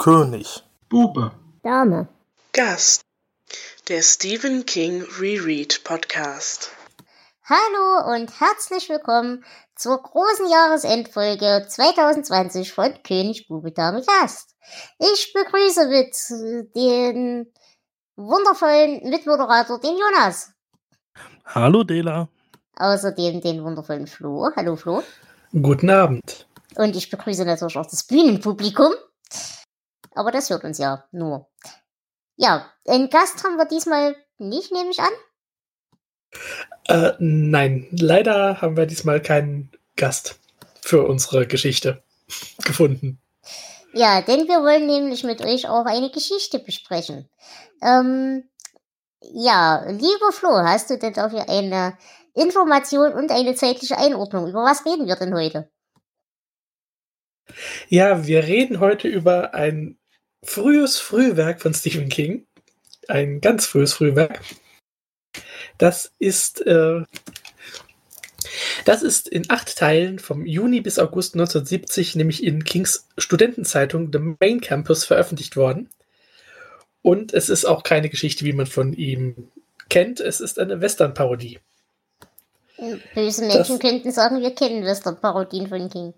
König. Bube. Dame. Gast. Der Stephen King Reread Podcast. Hallo und herzlich willkommen zur großen Jahresendfolge 2020 von König Bube Dame Gast. Ich begrüße mit den wundervollen Mitmoderator, den Jonas. Hallo Dela. Außerdem den wundervollen Flo. Hallo Flo. Guten Abend. Und ich begrüße natürlich auch das Bühnenpublikum. Aber das hört uns ja nur. Ja, einen Gast haben wir diesmal nicht, nehme ich an. Äh, nein, leider haben wir diesmal keinen Gast für unsere Geschichte gefunden. Ja, denn wir wollen nämlich mit euch auch eine Geschichte besprechen. Ähm, ja, lieber Flo, hast du denn dafür eine Information und eine zeitliche Einordnung? Über was reden wir denn heute? Ja, wir reden heute über ein frühes Frühwerk von Stephen King. Ein ganz frühes Frühwerk. Das ist, äh, das ist in acht Teilen vom Juni bis August 1970, nämlich in Kings Studentenzeitung The Main Campus veröffentlicht worden. Und es ist auch keine Geschichte, wie man von ihm kennt. Es ist eine Western-Parodie. Böse Menschen das, könnten sagen, wir kennen Western-Parodien von King.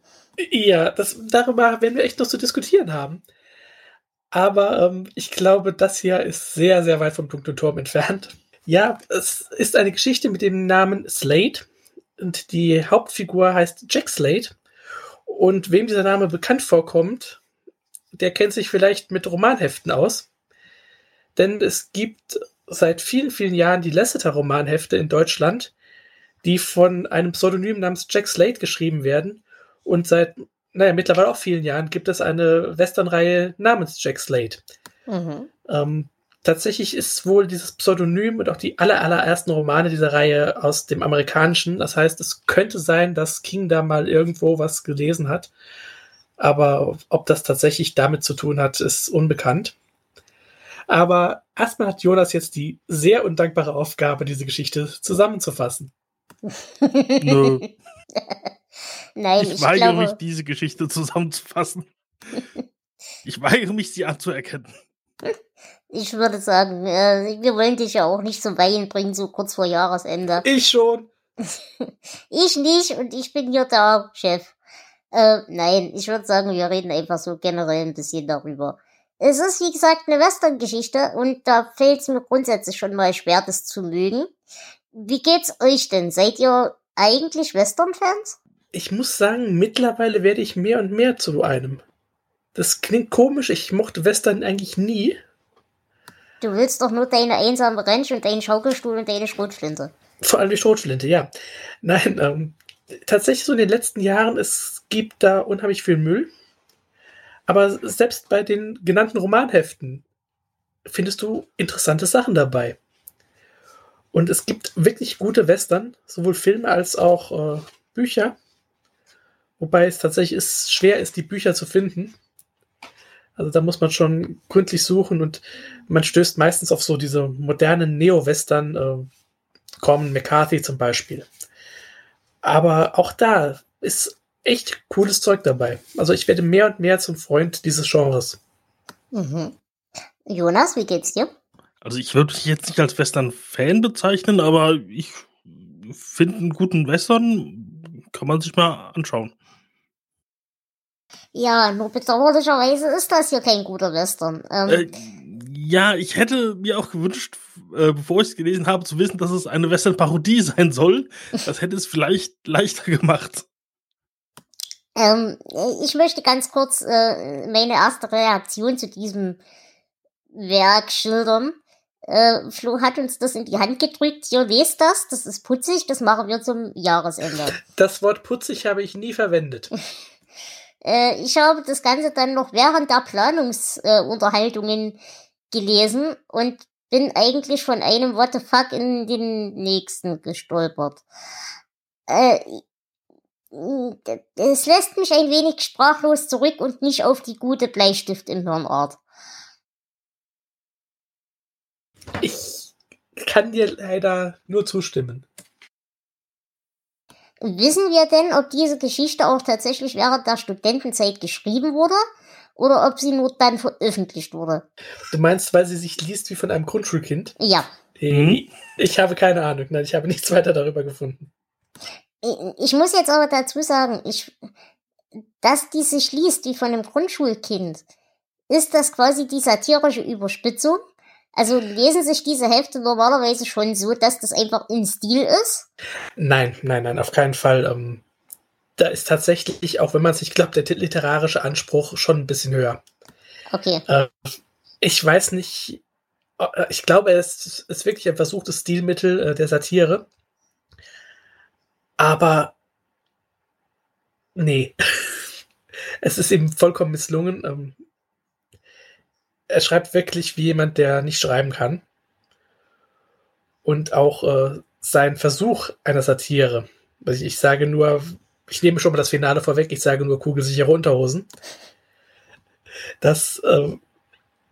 Ja, das, darüber werden wir echt noch zu diskutieren haben. Aber ähm, ich glaube, das hier ist sehr, sehr weit vom dunklen Turm entfernt. Ja, es ist eine Geschichte mit dem Namen Slade. Und die Hauptfigur heißt Jack Slade. Und wem dieser Name bekannt vorkommt, der kennt sich vielleicht mit Romanheften aus. Denn es gibt seit vielen, vielen Jahren die Lasseter-Romanhefte in Deutschland, die von einem Pseudonym namens Jack Slade geschrieben werden. Und seit, naja, mittlerweile auch vielen Jahren gibt es eine Westernreihe namens Jack Slade. Mhm. Ähm, tatsächlich ist wohl dieses Pseudonym und auch die aller, allerersten Romane dieser Reihe aus dem Amerikanischen. Das heißt, es könnte sein, dass King da mal irgendwo was gelesen hat. Aber ob das tatsächlich damit zu tun hat, ist unbekannt. Aber erstmal hat Jonas jetzt die sehr undankbare Aufgabe, diese Geschichte zusammenzufassen. Nö. Nein, ich, ich weigere glaube... mich, diese Geschichte zusammenzufassen. ich weigere mich, sie anzuerkennen. Ich würde sagen, äh, wir wollen dich ja auch nicht zum Weinen bringen, so kurz vor Jahresende. Ich schon. ich nicht und ich bin hier der Chef. Äh, nein, ich würde sagen, wir reden einfach so generell ein bisschen darüber. Es ist, wie gesagt, eine Western-Geschichte und da fällt es mir grundsätzlich schon mal schwer, das zu mögen. Wie geht's euch denn? Seid ihr eigentlich Western-Fans? Ich muss sagen, mittlerweile werde ich mehr und mehr zu einem. Das klingt komisch, ich mochte Western eigentlich nie. Du willst doch nur deine einsame Ranch und deinen Schaukelstuhl und deine Schrotflinte. Vor allem die Schrotflinte, ja. Nein, ähm, tatsächlich so in den letzten Jahren, es gibt da unheimlich viel Müll. Aber selbst bei den genannten Romanheften findest du interessante Sachen dabei. Und es gibt wirklich gute Western, sowohl Filme als auch äh, Bücher. Wobei es tatsächlich ist, schwer ist, die Bücher zu finden. Also da muss man schon gründlich suchen und man stößt meistens auf so diese modernen Neo-Western, äh, Corman McCarthy zum Beispiel. Aber auch da ist echt cooles Zeug dabei. Also ich werde mehr und mehr zum Freund dieses Genres. Mhm. Jonas, wie geht's dir? Also ich würde mich jetzt nicht als Western-Fan bezeichnen, aber ich finde einen guten Western, kann man sich mal anschauen. Ja, nur bedauerlicherweise ist das hier kein guter Western. Ähm, äh, ja, ich hätte mir auch gewünscht, äh, bevor ich es gelesen habe, zu wissen, dass es eine Western-Parodie sein soll. Das hätte es vielleicht leichter gemacht. Ähm, ich möchte ganz kurz äh, meine erste Reaktion zu diesem Werk schildern. Äh, Flo hat uns das in die Hand gedrückt. Ihr lest das, das ist putzig, das machen wir zum Jahresende. Das Wort putzig habe ich nie verwendet. Äh, ich habe das Ganze dann noch während der Planungsunterhaltungen äh, gelesen und bin eigentlich von einem What the fuck in den nächsten gestolpert. Äh, es lässt mich ein wenig sprachlos zurück und nicht auf die gute Bleistift im Hirnart. Ich kann dir leider nur zustimmen. Wissen wir denn, ob diese Geschichte auch tatsächlich während der Studentenzeit geschrieben wurde? oder ob sie nur dann veröffentlicht wurde. Du meinst, weil sie sich liest wie von einem Grundschulkind? Ja. Mhm. Ich habe keine Ahnung. Nein, ich habe nichts weiter darüber gefunden. Ich muss jetzt aber dazu sagen, ich, dass die sich liest wie von einem Grundschulkind, ist das quasi die satirische Überspitzung? Also lesen sich diese Hefte normalerweise schon so, dass das einfach in Stil ist? Nein, nein, nein, auf keinen Fall. Ähm, da ist tatsächlich, auch wenn man sich glaubt, der literarische Anspruch schon ein bisschen höher. Okay. Äh, ich weiß nicht, äh, ich glaube, es ist wirklich ein versuchtes Stilmittel äh, der Satire. Aber nee, es ist ihm vollkommen misslungen. Ähm, er schreibt wirklich wie jemand, der nicht schreiben kann. Und auch äh, sein Versuch einer Satire. Also ich sage nur, ich nehme schon mal das Finale vorweg, ich sage nur kugelsichere Unterhosen. Das, äh,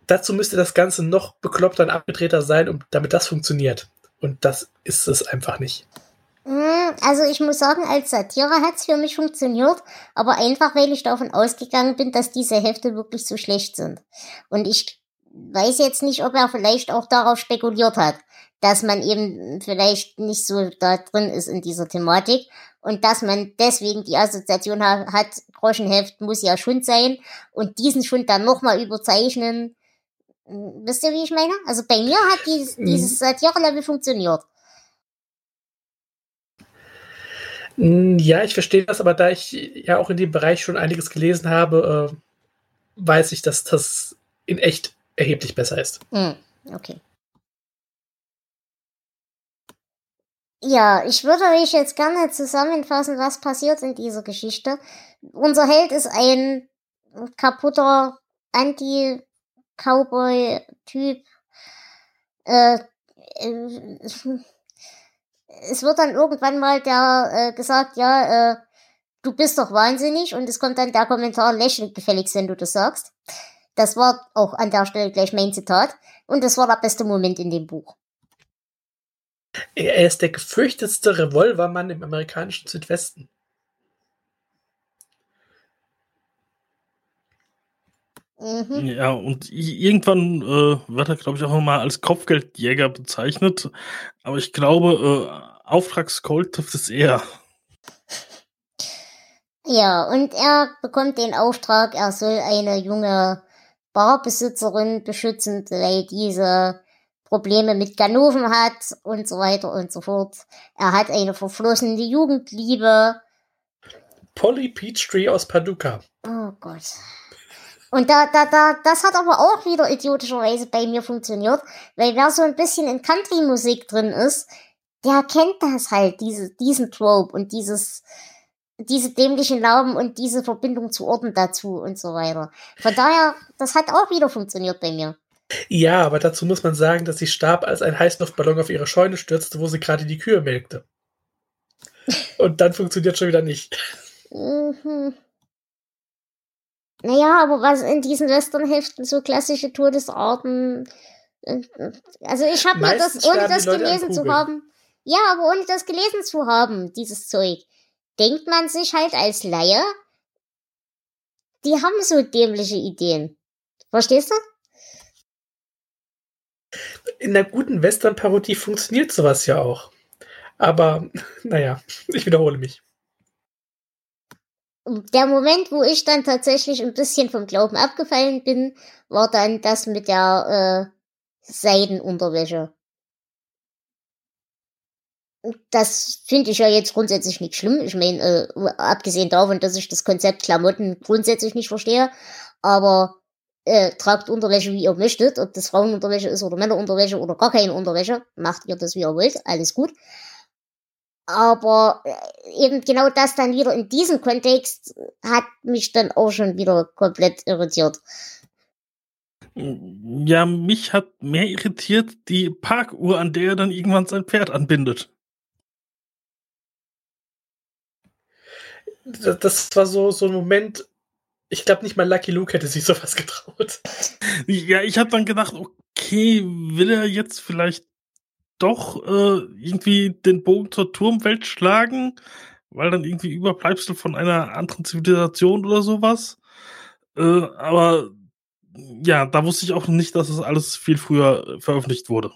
dazu müsste das Ganze noch bekloppter und abgedrehter sein, um, damit das funktioniert. Und das ist es einfach nicht. Hm, also ich muss sagen, als Satire hat es für mich funktioniert, aber einfach, weil ich davon ausgegangen bin, dass diese Hefte wirklich so schlecht sind. Und ich weiß jetzt nicht, ob er vielleicht auch darauf spekuliert hat, dass man eben vielleicht nicht so da drin ist in dieser Thematik und dass man deswegen die Assoziation hat, Groschenheft muss ja Schund sein und diesen Schund dann nochmal überzeichnen. Hm, wisst ihr, wie ich meine? Also bei mir hat dieses, mhm. dieses Satire-Level funktioniert. Hm, ja, ich verstehe das, aber da ich ja auch in dem Bereich schon einiges gelesen habe, äh, weiß ich, dass das in echt erheblich besser ist. Mm, okay. Ja, ich würde euch jetzt gerne zusammenfassen, was passiert in dieser Geschichte. Unser Held ist ein kaputter Anti-Cowboy-Typ. Äh, äh, es wird dann irgendwann mal der äh, gesagt, ja, äh, du bist doch wahnsinnig und es kommt dann der Kommentar, lächelt gefälligst, wenn du das sagst. Das war auch an der Stelle gleich mein Zitat und das war der beste Moment in dem Buch. Er ist der gefürchtetste Revolvermann im amerikanischen Südwesten. Mhm. Ja, und irgendwann äh, wird er, glaube ich, auch mal als Kopfgeldjäger bezeichnet. Aber ich glaube, äh, Auftragsgold trifft es eher. Ja, und er bekommt den Auftrag, er soll eine junge Barbesitzerin beschützen, weil diese Probleme mit Ganoven hat und so weiter und so fort. Er hat eine verflossene Jugendliebe. Polly Peachtree aus Paducah. Oh Gott. Und da, da, da, das hat aber auch wieder idiotischerweise bei mir funktioniert, weil wer so ein bisschen in Country-Musik drin ist, der kennt das halt, diese, diesen Trope und dieses, diese dämlichen Lauben und diese Verbindung zu Orten dazu und so weiter. Von daher, das hat auch wieder funktioniert bei mir. Ja, aber dazu muss man sagen, dass sie starb, als ein Heißluftballon auf ihre Scheune stürzte, wo sie gerade die Kühe melkte. Und dann funktioniert schon wieder nicht. Mhm. Naja, aber was in diesen Westernheften so klassische Todesarten. Äh, also ich habe mir das, ohne das gelesen zu haben. Ja, aber ohne das gelesen zu haben, dieses Zeug, denkt man sich halt als Laie, die haben so dämliche Ideen. Verstehst du? In einer guten Western-Parodie funktioniert sowas ja auch. Aber, naja, ich wiederhole mich der Moment, wo ich dann tatsächlich ein bisschen vom Glauben abgefallen bin, war dann das mit der äh, Seidenunterwäsche. Das finde ich ja jetzt grundsätzlich nicht schlimm. Ich meine, äh, abgesehen davon, dass ich das Konzept Klamotten grundsätzlich nicht verstehe, aber äh, tragt Unterwäsche, wie ihr möchtet, ob das Frauenunterwäsche ist oder Männerunterwäsche oder gar keine Unterwäsche, macht ihr das, wie ihr wollt, alles gut. Aber äh, eben genau das dann wieder in diesem Kontext hat mich dann auch schon wieder komplett irritiert. Ja, mich hat mehr irritiert die Parkuhr, an der er dann irgendwann sein Pferd anbindet. Das war so, so ein Moment, ich glaube nicht mal Lucky Luke hätte sich sowas getraut. Ja, ich habe dann gedacht, okay, will er jetzt vielleicht doch äh, irgendwie den Bogen zur Turmwelt schlagen, weil dann irgendwie Überbleibsel von einer anderen Zivilisation oder sowas. Äh, aber ja, da wusste ich auch nicht, dass das alles viel früher veröffentlicht wurde.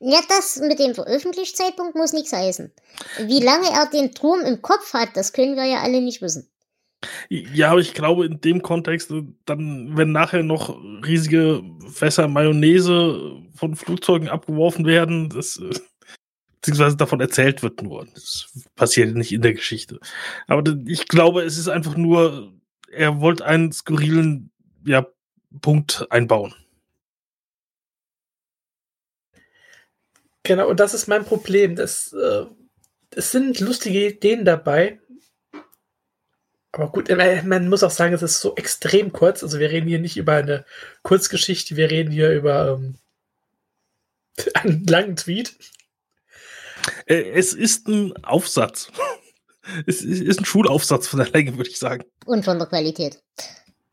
Ja, das mit dem Veröffentlichungszeitpunkt muss nichts heißen. Wie lange er den Turm im Kopf hat, das können wir ja alle nicht wissen. Ja, aber ich glaube, in dem Kontext, äh, dann, wenn nachher noch riesige Fässer Mayonnaise von Flugzeugen abgeworfen werden, das, äh, beziehungsweise davon erzählt wird nur. Das passiert nicht in der Geschichte. Aber ich glaube, es ist einfach nur, er wollte einen skurrilen, ja, Punkt einbauen. Genau, und das ist mein Problem. Das, äh, es sind lustige Ideen dabei. Aber gut, äh, man muss auch sagen, es ist so extrem kurz. Also wir reden hier nicht über eine Kurzgeschichte, wir reden hier über ähm, einen langen Tweet. Äh, es ist ein Aufsatz. Es ist ein Schulaufsatz von der Länge, würde ich sagen. Und von der Qualität.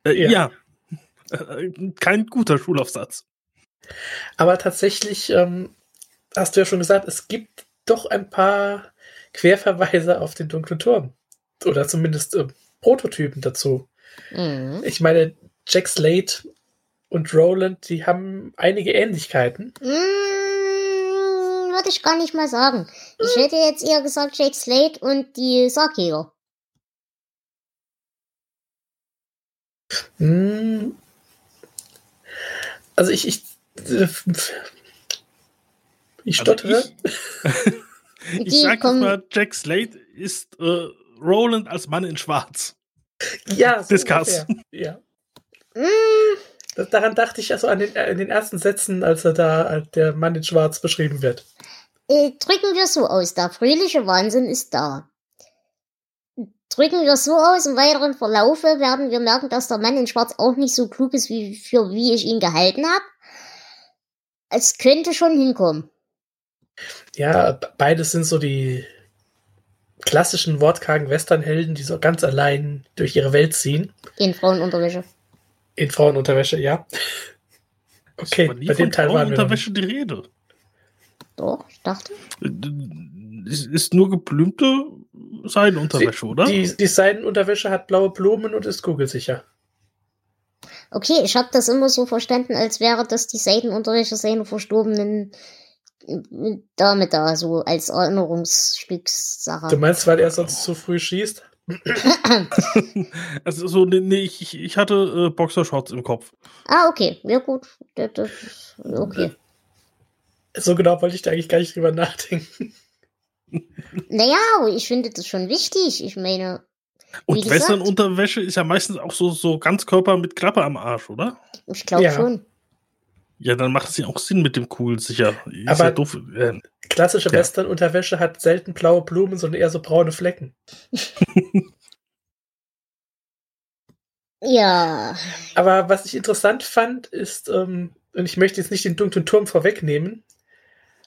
Äh, ja. ja. Kein guter Schulaufsatz. Aber tatsächlich ähm, hast du ja schon gesagt, es gibt doch ein paar Querverweise auf den dunklen Turm. Oder zumindest äh, Prototypen dazu. Mhm. Ich meine, Jack Slate und Roland, die haben einige Ähnlichkeiten. Mhm, würde ich gar nicht mal sagen. Ich hätte jetzt eher gesagt Jack Slate und die Sargjäger. Mhm. Also ich, ich äh, ich also stottere. Also ich, ich sag jetzt mal, Jack Slate ist äh, Roland als Mann in Schwarz. Ja, so Discuss. Ja. Mm. daran dachte ich also an den, in den ersten Sätzen, als er da als der Mann in Schwarz beschrieben wird. Äh, drücken wir so aus, der fröhliche Wahnsinn ist da. Drücken wir so aus, im weiteren Verlaufe werden wir merken, dass der Mann in Schwarz auch nicht so klug ist, wie, für wie ich ihn gehalten habe. Es könnte schon hinkommen. Ja, beides sind so die klassischen wortkargen Westernhelden, die so ganz allein durch ihre Welt ziehen. In Frauenunterwäsche. In Frauenunterwäsche, ja. Okay, bei dem Teil waren wir Unterwäsche die Rede. Doch, ich dachte. Es ist nur geblümte Seidenunterwäsche, oder? Die, die Seidenunterwäsche hat blaue Blumen und ist kugelsicher. Okay, ich habe das immer so verstanden, als wäre das die Seidenunterwäsche seiner verstorbenen Dame da, so als Erinnerungsstückssache. Du meinst, weil er sonst zu früh schießt? also so, nee, nee ich, ich hatte äh, Boxershorts im Kopf. Ah, okay. Ja, gut. Das, das, okay. So genau wollte ich da eigentlich gar nicht drüber nachdenken. Naja, ich finde das schon wichtig. Ich meine. Und Western-Unterwäsche ist ja meistens auch so, so Ganzkörper mit Klappe am Arsch, oder? Ich glaube ja. schon. Ja, dann macht es ja auch Sinn mit dem Cool, sicher. Ist Aber ja doof. Äh, klassische ja. Western-Unterwäsche hat selten blaue Blumen, sondern eher so braune Flecken. ja. Aber was ich interessant fand, ist, ähm, und ich möchte jetzt nicht den dunklen Turm vorwegnehmen,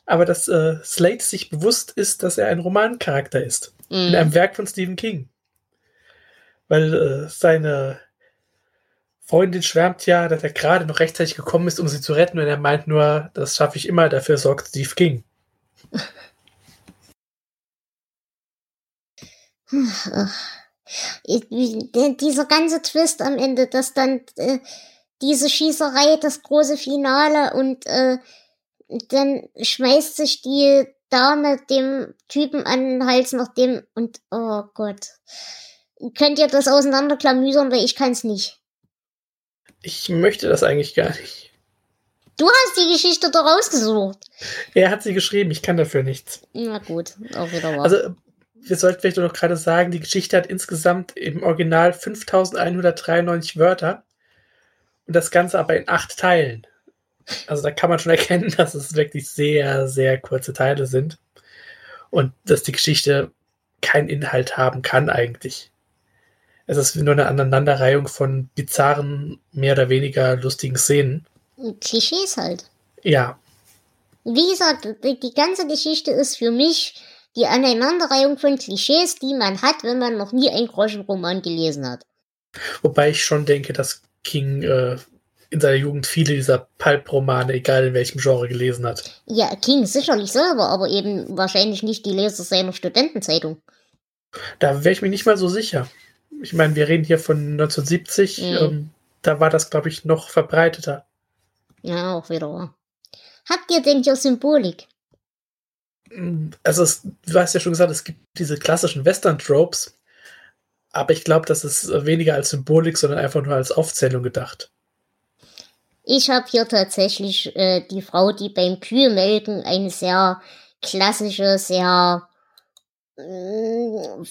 aber dass äh, Slate sich bewusst ist, dass er ein Romancharakter ist. Mhm. In einem Werk von Stephen King. Weil äh, seine Freundin schwärmt ja, dass er gerade noch rechtzeitig gekommen ist, um sie zu retten, und er meint nur, das schaffe ich immer, dafür sorgt Steve King. Dieser ganze Twist am Ende, dass dann äh, diese Schießerei, das große Finale und äh, dann schmeißt sich die Dame dem Typen an den Hals nach dem und oh Gott. Könnt ihr das auseinanderklamüsern, weil ich kann's nicht. Ich möchte das eigentlich gar nicht. Du hast die Geschichte doch rausgesucht. Er hat sie geschrieben, ich kann dafür nichts. Na gut, auch wieder wahr. Also, wir sollten vielleicht noch gerade sagen, die Geschichte hat insgesamt im Original 5193 Wörter und das Ganze aber in acht Teilen. Also da kann man schon erkennen, dass es wirklich sehr, sehr kurze Teile sind und dass die Geschichte keinen Inhalt haben kann eigentlich. Es ist nur eine Aneinanderreihung von bizarren, mehr oder weniger lustigen Szenen. Klischees halt. Ja. Wie gesagt, die ganze Geschichte ist für mich die Aneinanderreihung von Klischees, die man hat, wenn man noch nie einen Groschenroman gelesen hat. Wobei ich schon denke, dass King äh, in seiner Jugend viele dieser Pulp-Romane, egal in welchem Genre, gelesen hat. Ja, King sicherlich selber, aber eben wahrscheinlich nicht die Leser seiner Studentenzeitung. Da wäre ich mir nicht mal so sicher. Ich meine, wir reden hier von 1970. Mhm. Ähm, da war das, glaube ich, noch verbreiteter. Ja, auch wieder wahr. Habt ihr denn hier Symbolik? Also, es, du hast ja schon gesagt, es gibt diese klassischen Western-Tropes. Aber ich glaube, das ist weniger als Symbolik, sondern einfach nur als Aufzählung gedacht. Ich habe hier tatsächlich äh, die Frau, die beim Kühlmelken eine sehr klassische, sehr äh,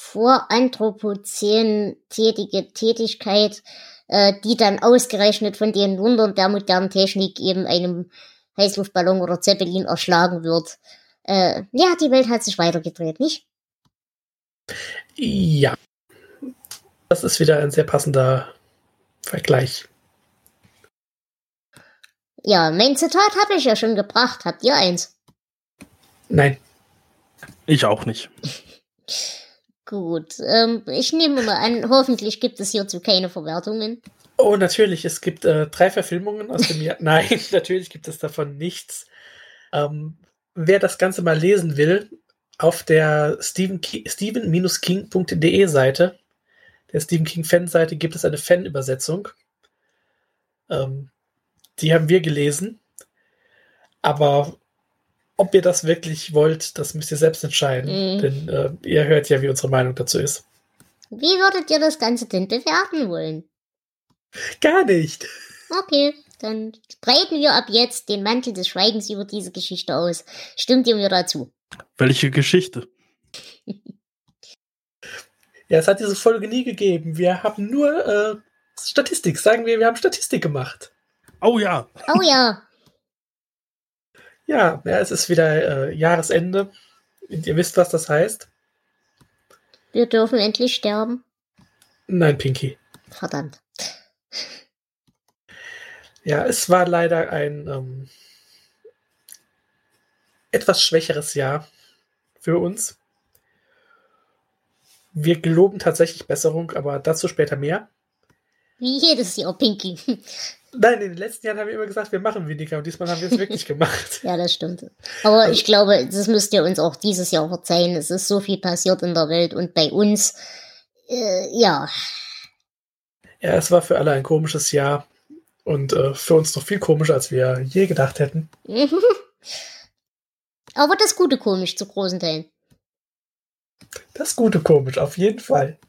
vor Anthropozän tätige Tätigkeit, äh, die dann ausgerechnet von den Wundern der modernen Technik eben einem Heißluftballon oder Zeppelin erschlagen wird. Äh, ja, die Welt hat sich weitergedreht, nicht? Ja. Das ist wieder ein sehr passender Vergleich. Ja, mein Zitat habe ich ja schon gebracht. Habt ihr eins? Nein. Ich auch nicht. Gut, ähm, ich nehme mal an, hoffentlich gibt es hierzu keine Verwertungen. Oh, natürlich, es gibt äh, drei Verfilmungen aus dem Jahr. Nein, natürlich gibt es davon nichts. Ähm, wer das Ganze mal lesen will, auf der Stephen-king.de Seite, der Stephen King Fanseite, gibt es eine Fan-Übersetzung. Ähm, die haben wir gelesen. Aber ob ihr das wirklich wollt, das müsst ihr selbst entscheiden. Mhm. Denn äh, ihr hört ja, wie unsere Meinung dazu ist. Wie würdet ihr das Ganze denn bewerten wollen? Gar nicht. Okay, dann breiten wir ab jetzt den Mantel des Schweigens über diese Geschichte aus. Stimmt ihr mir dazu? Welche Geschichte? Ja, es hat diese Folge nie gegeben. Wir haben nur äh, Statistik. Sagen wir, wir haben Statistik gemacht. Oh ja. Oh ja, Ja, ja es ist wieder äh, Jahresende. Und ihr wisst, was das heißt. wir dürfen endlich sterben. Nein, Pinky. Verdammt. Ja, es war leider ein ähm, etwas schwächeres Jahr für uns. Wir geloben tatsächlich Besserung, aber dazu später mehr. Wie jedes Jahr, Pinky. Nein, in den letzten Jahren haben wir immer gesagt, wir machen weniger und diesmal haben wir es wirklich gemacht. ja, das stimmt. Aber ich glaube, das müsst ihr uns auch dieses Jahr verzeihen. Es ist so viel passiert in der Welt und bei uns. Äh, ja, Ja, es war für alle ein komisches Jahr und äh, für uns noch viel komischer, als wir je gedacht hätten. Aber das Gute komisch zu großen Teilen. Das Gute komisch, auf jeden Fall.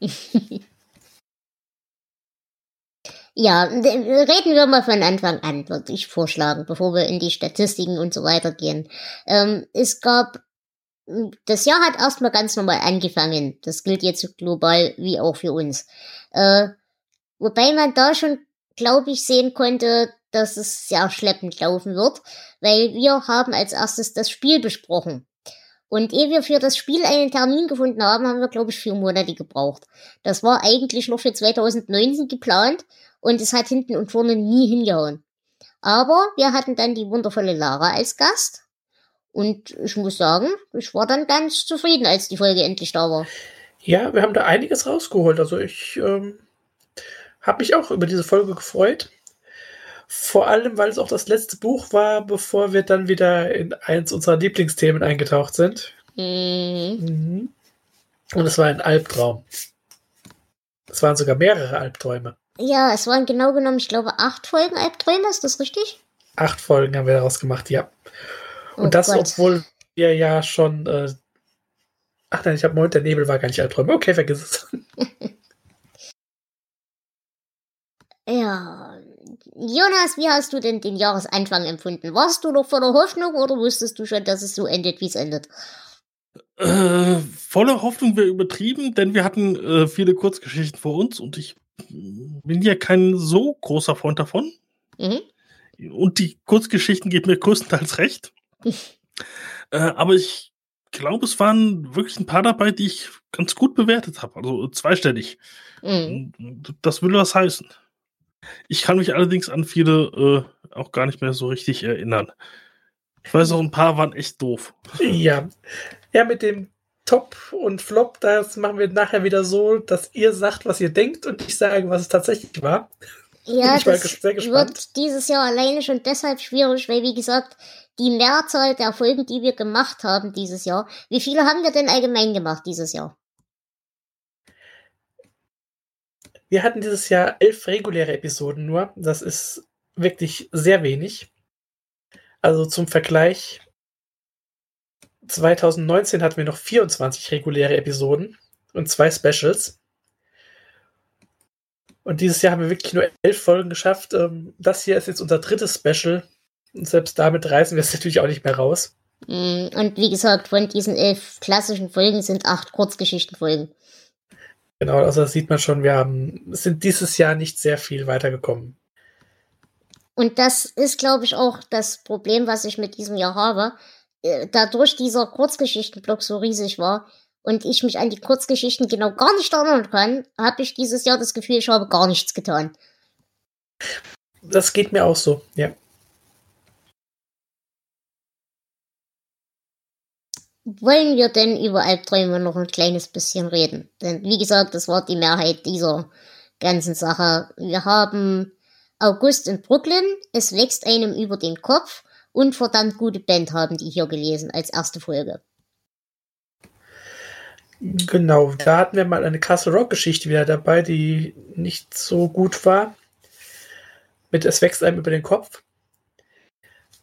Ja, reden wir mal von Anfang an, würde ich vorschlagen, bevor wir in die Statistiken und so weiter gehen. Ähm, es gab, das Jahr hat erstmal ganz normal angefangen. Das gilt jetzt global wie auch für uns. Äh, wobei man da schon, glaube ich, sehen konnte, dass es sehr schleppend laufen wird, weil wir haben als erstes das Spiel besprochen. Und ehe wir für das Spiel einen Termin gefunden haben, haben wir, glaube ich, vier Monate gebraucht. Das war eigentlich noch für 2019 geplant und es hat hinten und vorne nie hingehauen. Aber wir hatten dann die wundervolle Lara als Gast und ich muss sagen, ich war dann ganz zufrieden, als die Folge endlich da war. Ja, wir haben da einiges rausgeholt. Also ich ähm, habe mich auch über diese Folge gefreut. Vor allem, weil es auch das letzte Buch war, bevor wir dann wieder in eins unserer Lieblingsthemen eingetaucht sind. Mhm. Mhm. Und es war ein Albtraum. Es waren sogar mehrere Albträume. Ja, es waren genau genommen, ich glaube, acht Folgen Albträume, ist das richtig? Acht Folgen haben wir daraus gemacht, ja. Und Oh das, Gott. obwohl wir ja schon. Äh, ach nein, ich habe Moment, der Nebel war gar nicht Albträume. Okay, vergiss es. Ja. Jonas, wie hast du denn den Jahresanfang empfunden? Warst du noch voller Hoffnung oder wusstest du schon, dass es so endet, wie es endet? Äh, voller Hoffnung wäre übertrieben, denn wir hatten äh, viele Kurzgeschichten vor uns und ich bin ja kein so großer Freund davon. Mhm. Und die Kurzgeschichten geben mir größtenteils recht. äh, aber ich glaube, es waren wirklich ein paar dabei, die ich ganz gut bewertet habe. Also zweistellig. Mhm. Das will was heißen. Ich kann mich allerdings an viele äh, auch gar nicht mehr so richtig erinnern. Ich weiß auch, ein paar waren echt doof. Ja. Ja, mit dem Top und Flop, das machen wir nachher wieder so, dass ihr sagt, was ihr denkt und ich sage, was es tatsächlich war. Ja, Ich war das ges- sehr gespannt. wird dieses Jahr alleine schon deshalb schwierig, weil, wie gesagt, die Mehrzahl der Folgen, die wir gemacht haben dieses Jahr, wie viele haben wir denn allgemein gemacht dieses Jahr? Wir hatten dieses Jahr elf reguläre Episoden nur. Das ist wirklich sehr wenig. Also zum Vergleich, 2019 hatten wir noch 24 reguläre Episoden und zwei Specials. Und dieses Jahr haben wir wirklich nur elf Folgen geschafft. Ähm, das hier ist jetzt unser drittes Special. Und selbst damit reißen wir es natürlich auch nicht mehr raus. Mm, und wie gesagt, von diesen elf klassischen Folgen sind acht Kurzgeschichtenfolgen. Genau, also das sieht man schon, wir haben, sind dieses Jahr nicht sehr viel weitergekommen. Und das ist, glaube ich, auch das Problem, was ich mit diesem Jahr habe. Äh, dadurch dieser Kurzgeschichtenblock so riesig war und ich mich an die Kurzgeschichten genau gar nicht erinnern kann, habe ich dieses Jahr das Gefühl, ich habe gar nichts getan. Das geht mir auch so, ja. Wollen wir denn über Albträume noch ein kleines bisschen reden? Denn wie gesagt, das war die Mehrheit dieser ganzen Sache. Wir haben August in Brooklyn, es wächst einem über den Kopf und verdammt gute Band haben die hier gelesen als erste Folge. Genau, da hatten wir mal eine Castle Rock Geschichte wieder dabei, die nicht so gut war. Mit Es wächst einem über den Kopf.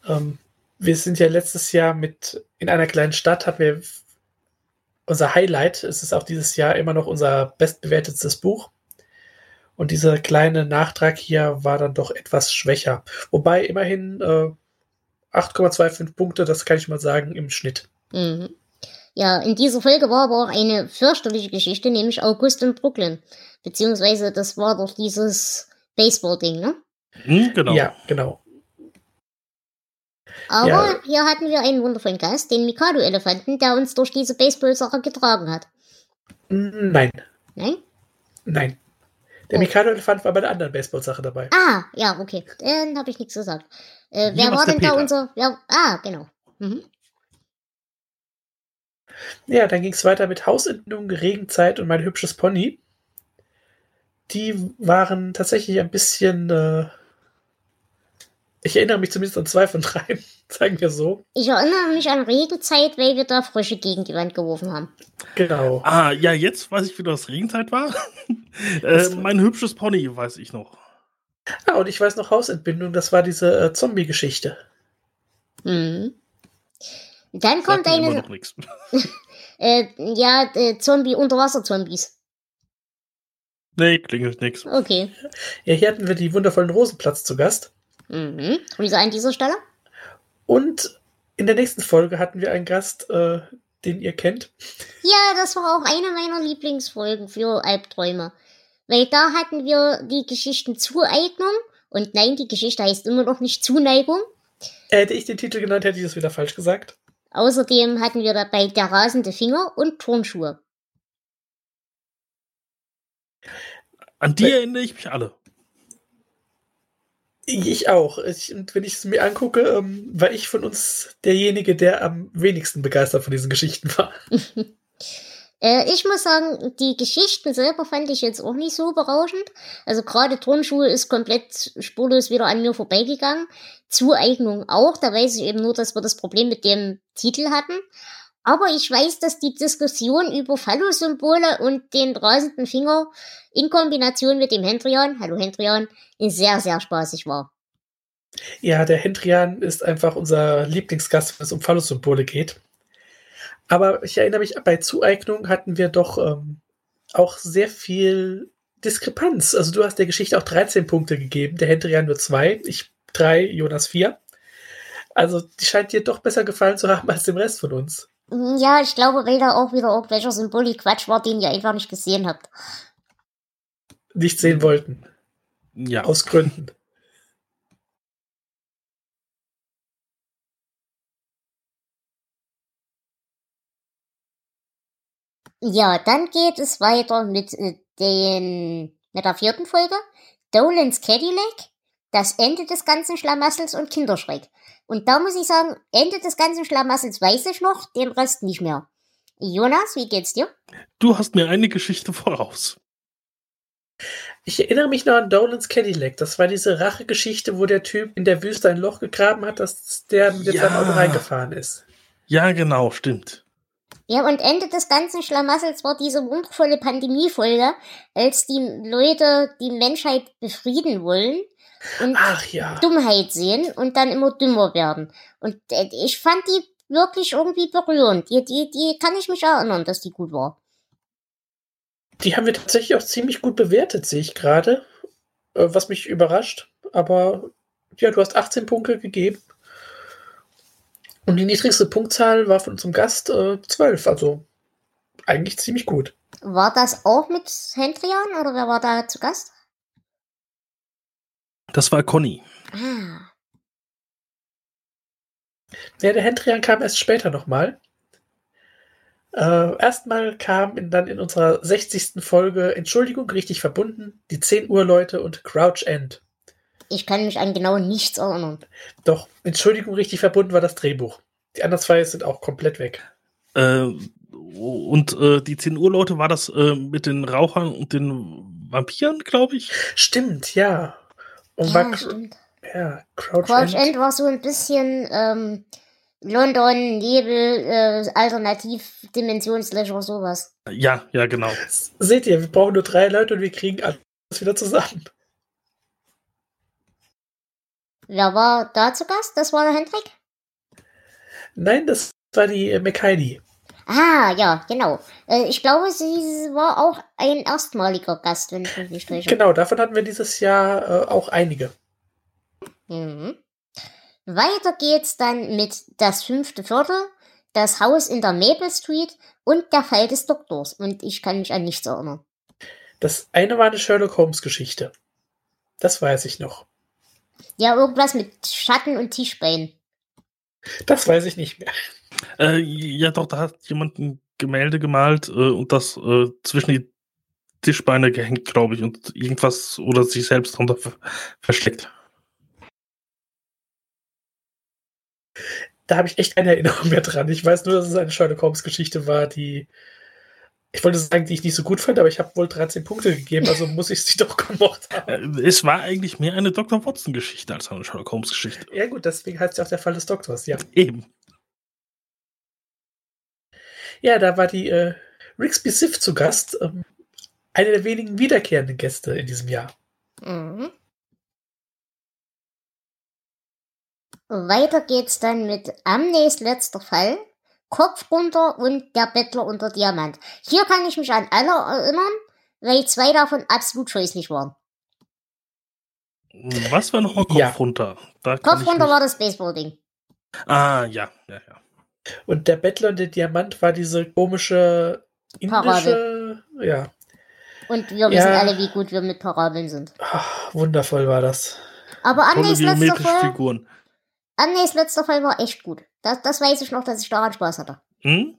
Ähm, wir sind ja letztes Jahr mit in einer kleinen Stadt, hatten wir unser Highlight. Es ist auch dieses Jahr immer noch unser bestbewertetes Buch. Und dieser kleine Nachtrag hier war dann doch etwas schwächer. Wobei immerhin äh, 8,25 Punkte, das kann ich mal sagen, im Schnitt. Mhm. Ja, in dieser Folge war aber auch eine fürchterliche Geschichte, nämlich August in Brooklyn. Beziehungsweise das war doch dieses Baseball-Ding, ne? Hm, genau. Ja, genau. Aber Ja. hier hatten wir einen wundervollen Gast, den Mikado-Elefanten, der uns durch diese Baseball-Sache getragen hat. Nein, Nein? nein. Der Oh. Mikado-Elefant war bei der anderen Baseball-Sache dabei. Ah, ja, okay. Dann habe ich nichts gesagt. Äh, wer war denn da unser. Wer, ah, genau. Mhm. Ja, dann ging es weiter mit Hausentnung, Regenzeit und mein hübsches Pony. Die waren tatsächlich ein bisschen. Äh, ich erinnere mich zumindest an zwei von drei, sagen wir so. Ich erinnere mich an Regenzeit, weil wir da Frösche gegen die Wand geworfen haben. Genau. Ah, ja, jetzt weiß ich, wie das Regenzeit war. äh, mein hübsches Pony weiß ich noch. Ah, und ich weiß noch Hausentbindung, das war diese äh, Zombie-Geschichte. Mhm. Dann kommt eine. noch nichts. Äh, ja, äh, Zombie, Unterwasser-Zombies. Nee, klingelt nix. Okay. Ja, hier hatten wir die wundervollen Rosenplatz zu Gast. Mhm. Wieso an dieser Stelle? Und in der nächsten Folge hatten wir einen Gast, äh, den ihr kennt. Ja, das war auch eine meiner Lieblingsfolgen für Albträume. Weil da hatten wir die Geschichten Zueignung. Und nein, die Geschichte heißt immer noch nicht Zuneigung. Hätte ich den Titel genannt, hätte ich das wieder falsch gesagt. Außerdem hatten wir dabei der rasende Finger und Turnschuhe. An die erinnere ich mich alle. Ich auch. Ich, und wenn ich es mir angucke, ähm, war ich von uns derjenige, der am wenigsten begeistert von diesen Geschichten war. Äh, ich muss sagen, die Geschichten selber fand ich jetzt auch nicht so berauschend. Also gerade Turnschuhe ist komplett spurlos wieder an mir vorbeigegangen. Zueignung auch. Da weiß ich eben nur, dass wir das Problem mit dem Titel hatten. Aber ich weiß, dass die Diskussion über Phallosymbole und den rasenden Finger in Kombination mit dem Hendrian, hallo Hendrian, sehr, sehr spaßig war. Ja, der Hendrian ist einfach unser Lieblingsgast, wenn es um Phallus-Symbole geht. Aber ich erinnere mich, bei Zueignung hatten wir doch ähm, auch sehr viel Diskrepanz. Also du hast der Geschichte auch 13 Punkte gegeben, der Hendrian nur zwei, ich drei, Jonas vier. Also die scheint dir doch besser gefallen zu haben als dem Rest von uns. Ja, ich glaube, weil da auch wieder irgendwelcher Symbolik-Quatsch war, den ihr einfach nicht gesehen habt. Nicht sehen wollten. Ja. Aus Gründen. Ja, dann geht es weiter mit äh, den mit der vierten Folge. Dolan's Cadillac, das Ende des ganzen Schlamassels und Kinderschreck. Und da muss ich sagen, Ende des ganzen Schlamassels weiß ich noch, den Rest nicht mehr. Jonas, wie geht's dir? Du hast mir eine Geschichte voraus. Ich erinnere mich noch an Dolan's Cadillac. Das war diese Rachegeschichte, wo der Typ in der Wüste ein Loch gegraben hat, dass der mit Ja. seinem Auto reingefahren ist. Ja, genau, stimmt. Ja, und Ende des ganzen Schlamassels war diese wundervolle Pandemiefolge, als die Leute die Menschheit befrieden wollen und Ach ja. Dummheit sehen und dann immer dümmer werden. Und äh, ich fand die wirklich irgendwie berührend. Die, die, die kann ich mich erinnern, dass die gut war. Die haben wir tatsächlich auch ziemlich gut bewertet, sehe ich gerade. Äh, Was mich überrascht. Aber ja, du hast 18 Punkte gegeben. Und die niedrigste Punktzahl war von unserem Gast äh, 12. Also eigentlich ziemlich gut. War das auch mit Hendrian oder wer war da zu Gast? Das war Conny. Ah, Ja, der Hendrian kam erst später nochmal. Äh, erstmal kam in, dann in unserer 60. Folge Entschuldigung, richtig verbunden, die 10 Uhr Leute und Crouch End. ich kann mich an genau nichts erinnern. Doch, Entschuldigung, richtig verbunden war das Drehbuch. Die anderen zwei sind auch komplett weg. Äh, und äh, die 10 Uhr Leute war das äh, mit den Rauchern und den Vampiren, glaube ich. Stimmt, ja. Und war Ja, stimmt. ja, Crouch, Crouch End. End war so ein bisschen ähm, London, Nebel, äh, Alternativ-Dimensionslöcher, sowas. Ja, ja, genau. Seht ihr, wir brauchen nur drei Leute und wir kriegen alles wieder zusammen. Wer war da zu Gast? Das war der Hendrik? Nein, das war die äh, McKinney. Ah, ja, genau. Äh, ich glaube, sie war auch ein erstmaliger Gast, wenn ich mich nicht täusche. Genau, davon hatten wir dieses Jahr äh, auch einige. Mhm. Weiter geht's dann mit das fünfte Viertel, das Haus in der Maple Street und der Fall des Doktors. Und ich kann mich an nichts erinnern. Das eine war eine Sherlock Holmes Geschichte. Das weiß ich noch. Ja, irgendwas mit Schatten und Tischbein. Das weiß ich nicht mehr. Äh, ja, doch, da hat jemand ein Gemälde gemalt äh, und das äh, zwischen die Tischbeine gehängt, glaube ich, und irgendwas oder sich selbst drunter ver versteckt. Da habe ich echt keine Erinnerung mehr dran. Ich weiß nur, dass es eine Sherlock Holmes Geschichte war, die ich wollte sagen, die ich nicht so gut fand, aber ich habe wohl 13 Punkte gegeben, also muss ich sie doch gemocht haben. Äh, es war eigentlich mehr eine Dr. Watson-Geschichte als eine Sherlock Holmes-Geschichte. Ja gut, deswegen heißt es ja auch der Fall des Doktors, ja. Eben. Ja, da war die äh, Rixby Sif zu Gast. Ähm, eine der wenigen wiederkehrenden Gäste in diesem Jahr. Mhm. Weiter geht's dann mit Amnes letzter Fall, Kopf runter und der Bettler unter Diamant. Hier kann ich mich an alle erinnern, weil zwei davon absolut scheußlich waren. Was war nochmal Kopf Ja. runter? Da Kopf runter war das Baseball-Ding. Ah, ja, ja, ja. Und der Bettler und der Diamant war diese komische indische. Ja, Und wir wissen Ja. alle, wie gut wir mit Parabeln sind. ach, wundervoll war das. Aber Amnes letzter Fall. Amnes letzter Fall war echt gut. Das, das weiß ich noch, dass ich daran Spaß hatte. Hm?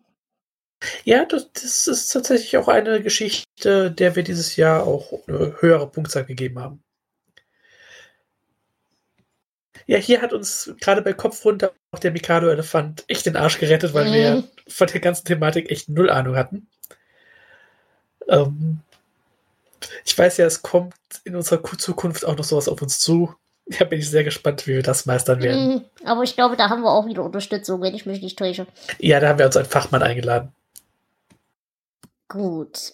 Ja, das, das ist tatsächlich auch eine Geschichte, der wir dieses Jahr auch eine höhere Punktzahl gegeben haben. Ja, hier hat uns gerade bei Kopf runter auch der Mikado-Elefant echt den Arsch gerettet, weil wir Mhm. von der ganzen Thematik echt null Ahnung hatten. Ähm, ich weiß ja, es kommt in unserer Zukunft auch noch sowas auf uns zu. Da bin ich sehr gespannt, wie wir das meistern werden. Mhm. Aber ich glaube, da haben wir auch wieder Unterstützung, wenn ich mich nicht täusche. Ja, da haben wir uns einen Fachmann eingeladen. Gut.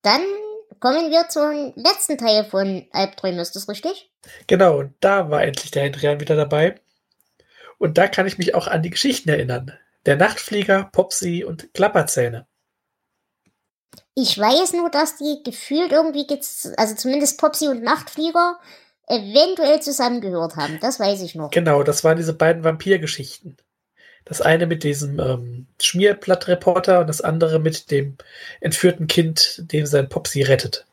Dann kommen wir zum letzten Teil von Albträumen, ist das richtig? Genau, und da war endlich der Hendrian wieder dabei. Und da kann ich mich auch an die Geschichten erinnern. Der Nachtflieger, Popsy und Klapperzähne. Ich weiß nur, dass die gefühlt irgendwie, also zumindest Popsy und Nachtflieger, eventuell zusammengehört haben. Das weiß ich noch. Genau, das waren diese beiden Vampirgeschichten. Das eine mit diesem ähm, Schmierblattreporter und das andere mit dem entführten Kind, dem sein Popsy rettet.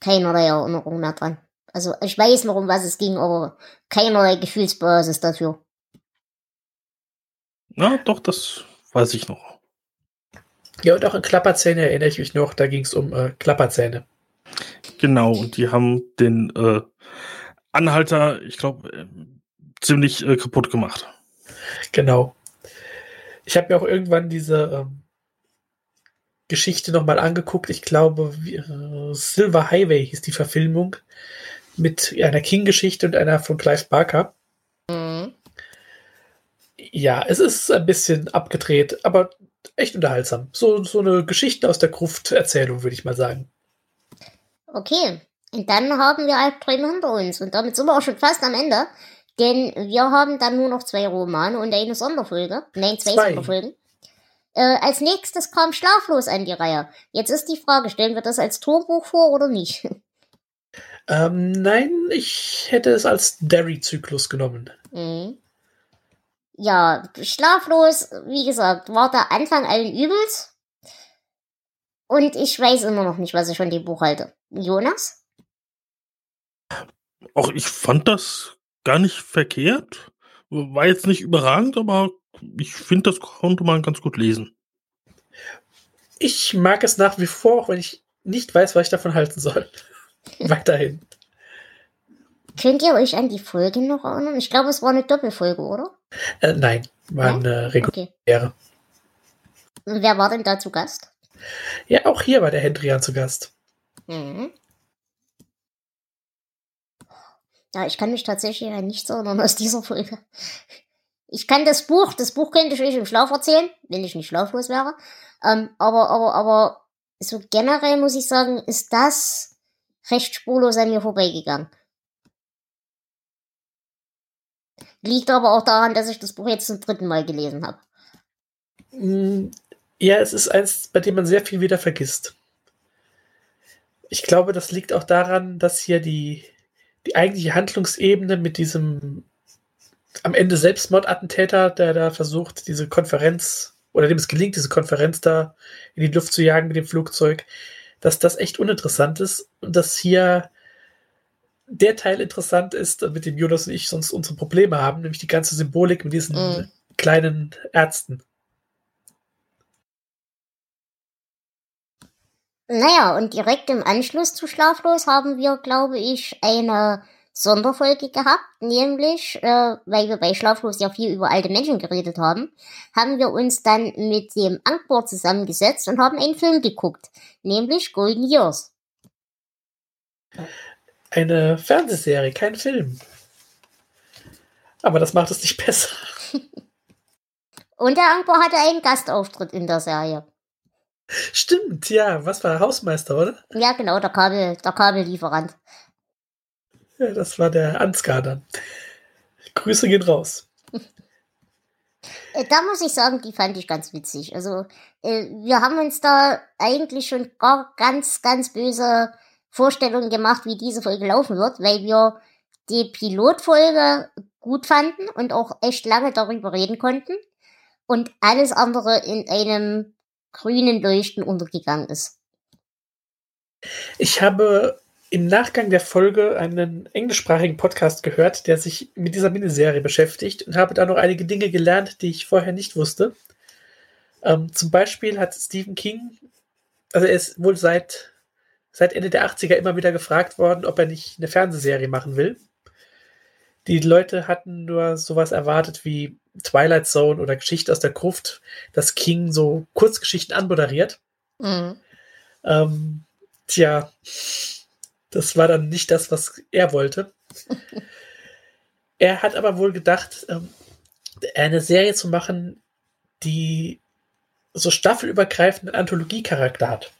Keinerlei Erinnerung mehr dran. Also ich weiß noch, um was es ging, aber keinerlei Gefühlsbasis dafür. Ja, doch, das weiß ich noch. Ja, und auch in Klapperzähne erinnere ich mich noch, da ging es um äh, Klapperzähne. Genau, und die haben den äh, Anhalter, ich glaube, äh, ziemlich äh, kaputt gemacht. Genau. Ich habe mir auch irgendwann diese ähm, Geschichte nochmal angeguckt. Ich glaube, wie, äh, Silver Highway hieß die Verfilmung mit einer King-Geschichte und einer von Clive Barker. Mhm. Ja, es ist ein bisschen abgedreht, aber echt unterhaltsam. So, so eine Geschichte aus der Gruft-Erzählung, würde ich mal sagen. Okay, und dann haben wir Albträume hinter uns. Und damit sind wir auch schon fast am Ende. Denn wir haben dann nur noch zwei Romane und eine Sonderfolge. Nein, zwei, zwei. Sonderfolgen. Äh, als nächstes kam Schlaflos an die Reihe. Jetzt ist die Frage, stellen wir das als Turmbuch vor oder nicht? Ähm, nein, ich hätte es als Derry-Zyklus genommen. Mhm. Ja, Schlaflos, wie gesagt, war der Anfang allen Übels. Und ich weiß immer noch nicht, was ich von dem Buch halte. Jonas? Auch ich fand das gar nicht verkehrt. War jetzt nicht überragend, aber ich finde, das konnte man ganz gut lesen. Ich mag es nach wie vor, auch wenn ich nicht weiß, was ich davon halten soll. Weiterhin. Könnt ihr euch an die Folge noch erinnern? Ich glaube, es war eine Doppelfolge, oder? Äh, nein, war ja? eine reguläre. Okay. Und wer war denn da zu Gast? Ja, auch hier war der Hendrian zu Gast. Mhm. Ja, ich kann mich tatsächlich an nichts erinnern aus dieser Folge. Ich kann das Buch, das Buch könnte ich euch im Schlaf erzählen, wenn ich nicht schlaflos wäre. Ähm, aber, aber, aber so generell muss ich sagen, ist das recht spurlos an mir vorbeigegangen. Liegt aber auch daran, dass ich das Buch jetzt zum dritten Mal gelesen habe. Mm, ja, es ist eins, bei dem man sehr viel wieder vergisst. Ich glaube, das liegt auch daran, dass hier die, die eigentliche Handlungsebene mit diesem am Ende Selbstmordattentäter, der da versucht, diese Konferenz oder dem es gelingt, diese Konferenz da in die Luft zu jagen mit dem Flugzeug, dass das echt uninteressant ist und dass hier der Teil interessant ist, mit dem Jonas und ich sonst unsere Probleme haben, nämlich die ganze Symbolik mit diesen mm. kleinen Ärzten. Naja, und direkt im Anschluss zu Schlaflos haben wir, glaube ich, eine Sonderfolge gehabt, nämlich, äh, weil wir bei Schlaflos ja viel über alte Menschen geredet haben, haben wir uns dann mit dem Ankbor zusammengesetzt und haben einen Film geguckt, nämlich Golden Years. Eine Fernsehserie, kein Film. Aber das macht es nicht besser. und der Ankbor hatte einen Gastauftritt in der Serie. Stimmt, ja. Was war Hausmeister, oder? Ja, genau, der Kabel, der Kabellieferant. Ja, das war der Ansgar dann. Grüße gehen raus. Äh, da muss ich sagen, die fand ich ganz witzig. Also, äh, wir haben uns da eigentlich schon gar ganz, ganz böse Vorstellungen gemacht, wie diese Folge laufen wird, weil wir die Pilotfolge gut fanden und auch echt lange darüber reden konnten und alles andere in einem grünen Leuchten untergegangen ist. Ich habe im Nachgang der Folge einen englischsprachigen Podcast gehört, der sich mit dieser Miniserie beschäftigt und habe da noch einige Dinge gelernt, die ich vorher nicht wusste. Ähm, zum Beispiel hat Stephen King, also er ist wohl seit, seit Ende der 80er immer wieder gefragt worden, ob er nicht eine Fernsehserie machen will. Die Leute hatten nur sowas erwartet wie Twilight Zone oder Geschichte aus der Gruft, dass King so Kurzgeschichten anmoderiert. Mhm. Ähm, tja, das war dann nicht das, was er wollte. er hat aber wohl gedacht, ähm, eine Serie zu machen, die so staffelübergreifenden Anthologiecharakter hat.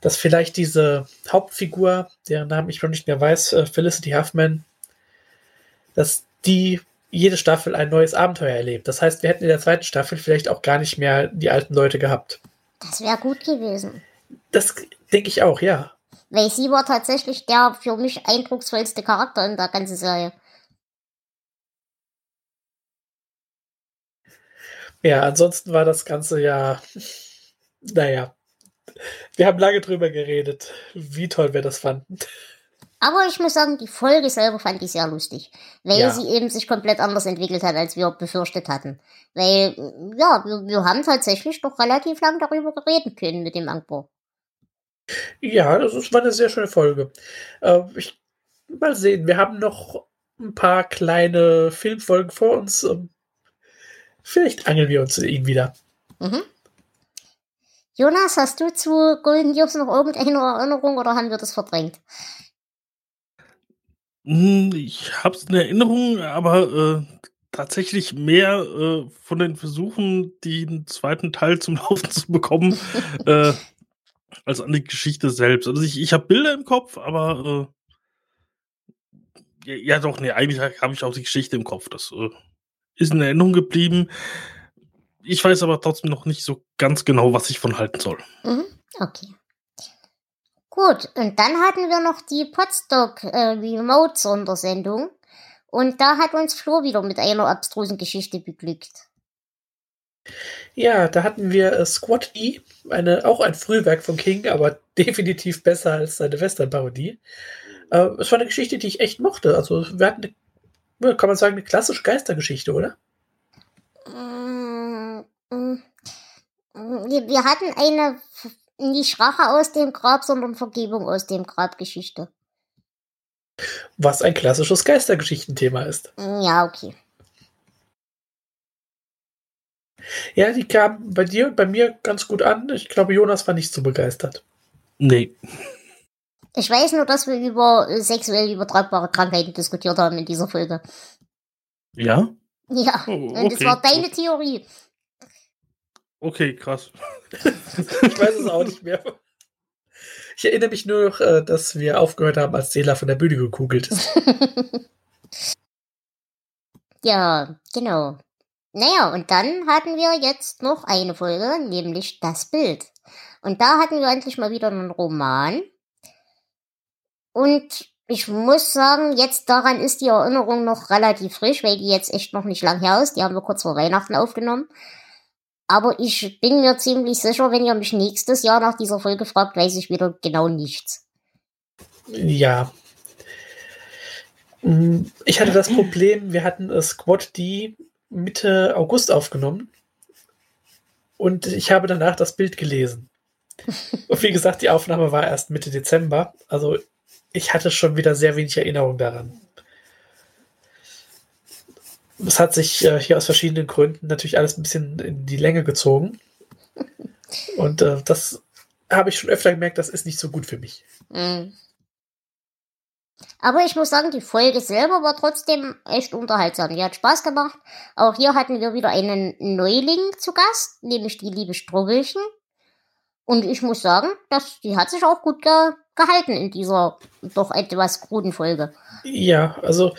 Dass vielleicht diese Hauptfigur, deren Namen ich noch nicht mehr weiß, äh, Felicity Huffman, dass die jede Staffel ein neues Abenteuer erlebt. Das heißt, wir hätten in der zweiten Staffel vielleicht auch gar nicht mehr die alten Leute gehabt. Das wäre gut gewesen. Das denke ich auch, ja. Weil sie war tatsächlich der für mich eindrucksvollste Charakter in der ganzen Serie. Ja, ansonsten war das Ganze ja, naja, wir haben lange drüber geredet, wie toll wir das fanden. Aber ich muss sagen, die Folge selber fand ich sehr lustig, weil ja. sie eben sich komplett anders entwickelt hat, als wir befürchtet hatten. Weil, ja, wir, wir haben tatsächlich doch relativ lang darüber reden können mit dem Angbor. Ja, das war eine sehr schöne Folge. Äh, ich, mal sehen, wir haben noch ein paar kleine Filmfolgen vor uns. Ähm, vielleicht angeln wir uns ihn wieder. Mhm. Jonas, hast du zu Golden Years noch irgendeine Erinnerung oder haben wir das verdrängt? Hm, ich hab's in Erinnerung, aber äh, tatsächlich mehr äh, von den Versuchen, den zweiten Teil zum Laufen zu bekommen, äh, als an die Geschichte selbst. Also ich, ich habe Bilder im Kopf, aber äh, ja, ja, doch, nee, eigentlich habe ich auch die Geschichte im Kopf. Das äh, ist in Erinnerung geblieben. Ich weiß aber trotzdem noch nicht so ganz genau, was ich von halten soll. Mhm, okay. Gut, und dann hatten wir noch die Podstock äh, Remote-Sondersendung. Und da hat uns Flo wieder mit einer abstrusen Geschichte beglückt. Ja, da hatten wir äh, Squad E, eine, auch ein Frühwerk von King, aber definitiv besser als seine Western-Parodie. Äh, es war eine Geschichte, die ich echt mochte. Also, wir hatten, eine, kann man sagen, eine klassische Geistergeschichte, oder? Mm, mm, wir hatten eine nicht Rache aus dem Grab, sondern Vergebung aus dem Grab Geschichte. Was ein klassisches Geistergeschichtenthema ist. Ja, okay. Ja, die kam bei dir und bei mir ganz gut an. Ich glaube, Jonas war nicht so begeistert. Nee. Ich weiß nur, dass wir über sexuell übertragbare Krankheiten diskutiert haben in dieser Folge. Ja? Ja, oh, okay. und das war deine Theorie. Okay, krass. ich weiß es auch nicht mehr. Ich erinnere mich nur noch, äh, dass wir aufgehört haben, als Sela von der Bühne gekugelt ist. ja, genau. Naja, und dann hatten wir jetzt noch eine Folge, nämlich das Bild. Und da hatten wir endlich mal wieder einen Roman. Und ich muss sagen, jetzt daran ist die Erinnerung noch relativ frisch, weil die jetzt echt noch nicht lang her ist. Die haben wir kurz vor Weihnachten aufgenommen. Aber ich bin mir ziemlich sicher, wenn ihr mich nächstes Jahr nach dieser Folge fragt, weiß ich wieder genau nichts. Ja. Mm, ich hatte das Problem, wir hatten Squad D Mitte August aufgenommen und ich habe danach das Bild gelesen. Und wie gesagt, die Aufnahme war erst Mitte Dezember. Also ich hatte schon wieder sehr wenig Erinnerung daran es hat sich äh, hier aus verschiedenen Gründen natürlich alles ein bisschen in die Länge gezogen. Und äh, das habe ich schon öfter gemerkt, das ist nicht so gut für mich. Mhm. Aber ich muss sagen, die Folge selber war trotzdem echt unterhaltsam. Die hat Spaß gemacht. Auch hier hatten wir wieder einen Neuling zu Gast, nämlich die liebe Strubbelchen. Und ich muss sagen, dass die hat sich auch gut ge gehalten in dieser doch etwas kruden Folge. Ja, also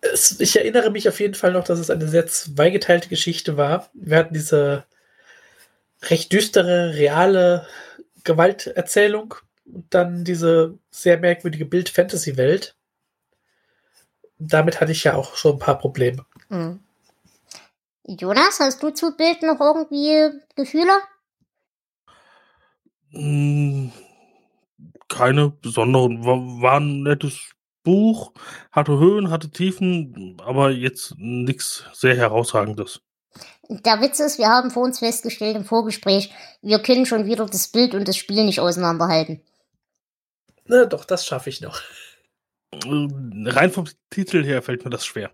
es, ich erinnere mich auf jeden Fall noch, dass es eine sehr zweigeteilte Geschichte war. Wir hatten diese recht düstere, reale Gewalterzählung und dann diese sehr merkwürdige Bild-Fantasy-Welt. Damit hatte ich ja auch schon ein paar Probleme. Mhm. Jonas, hast du zu Bild noch irgendwie Gefühle? Hm, keine besonderen. War, war ein nettes Buch, hatte Höhen, hatte Tiefen, aber jetzt nichts sehr herausragendes. Der Witz ist, wir haben vor uns festgestellt im Vorgespräch, wir können schon wieder das Bild und das Spiel nicht auseinanderhalten. Na doch, das schaffe ich noch. Äh, rein vom Titel her fällt mir das schwer.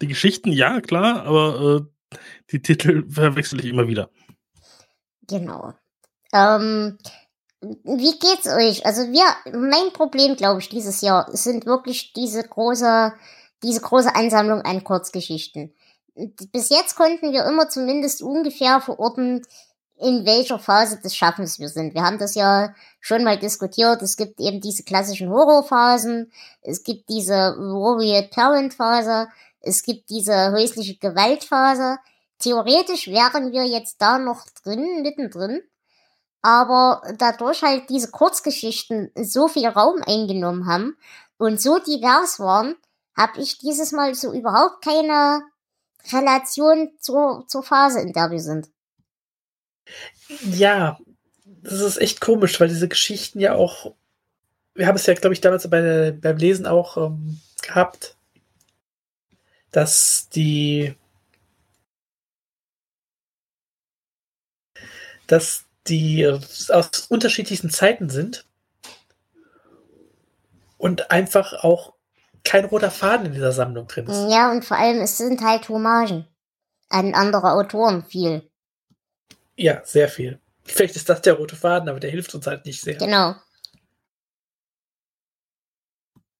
Die Geschichten, ja, klar, aber äh, die Titel verwechsel ich immer wieder. Genau. Ähm, wie geht's euch? Also wir, mein Problem, glaube ich, dieses Jahr sind wirklich diese große, diese große Ansammlung an Kurzgeschichten. Bis jetzt konnten wir immer zumindest ungefähr verorten, in welcher Phase des Schaffens wir sind. Wir haben das ja schon mal diskutiert. Es gibt eben diese klassischen Horrorphasen. Es gibt diese Warrior Parent Phase. Es gibt diese häusliche Gewaltphase. Theoretisch wären wir jetzt da noch drin, mittendrin. Aber dadurch halt diese Kurzgeschichten so viel Raum eingenommen haben und so divers waren, habe ich dieses Mal so überhaupt keine Relation zur, zur Phase, in der wir sind. Ja, das ist echt komisch, weil diese Geschichten ja auch, wir haben es ja, glaube ich, damals bei, beim Lesen auch ähm, gehabt, dass die, dass die aus unterschiedlichsten Zeiten sind und einfach auch kein roter Faden in dieser Sammlung drin ist. Ja, und vor allem, es sind halt Hommagen an andere Autoren viel. Ja, sehr viel. Vielleicht ist das der rote Faden, aber der hilft uns halt nicht sehr. Genau.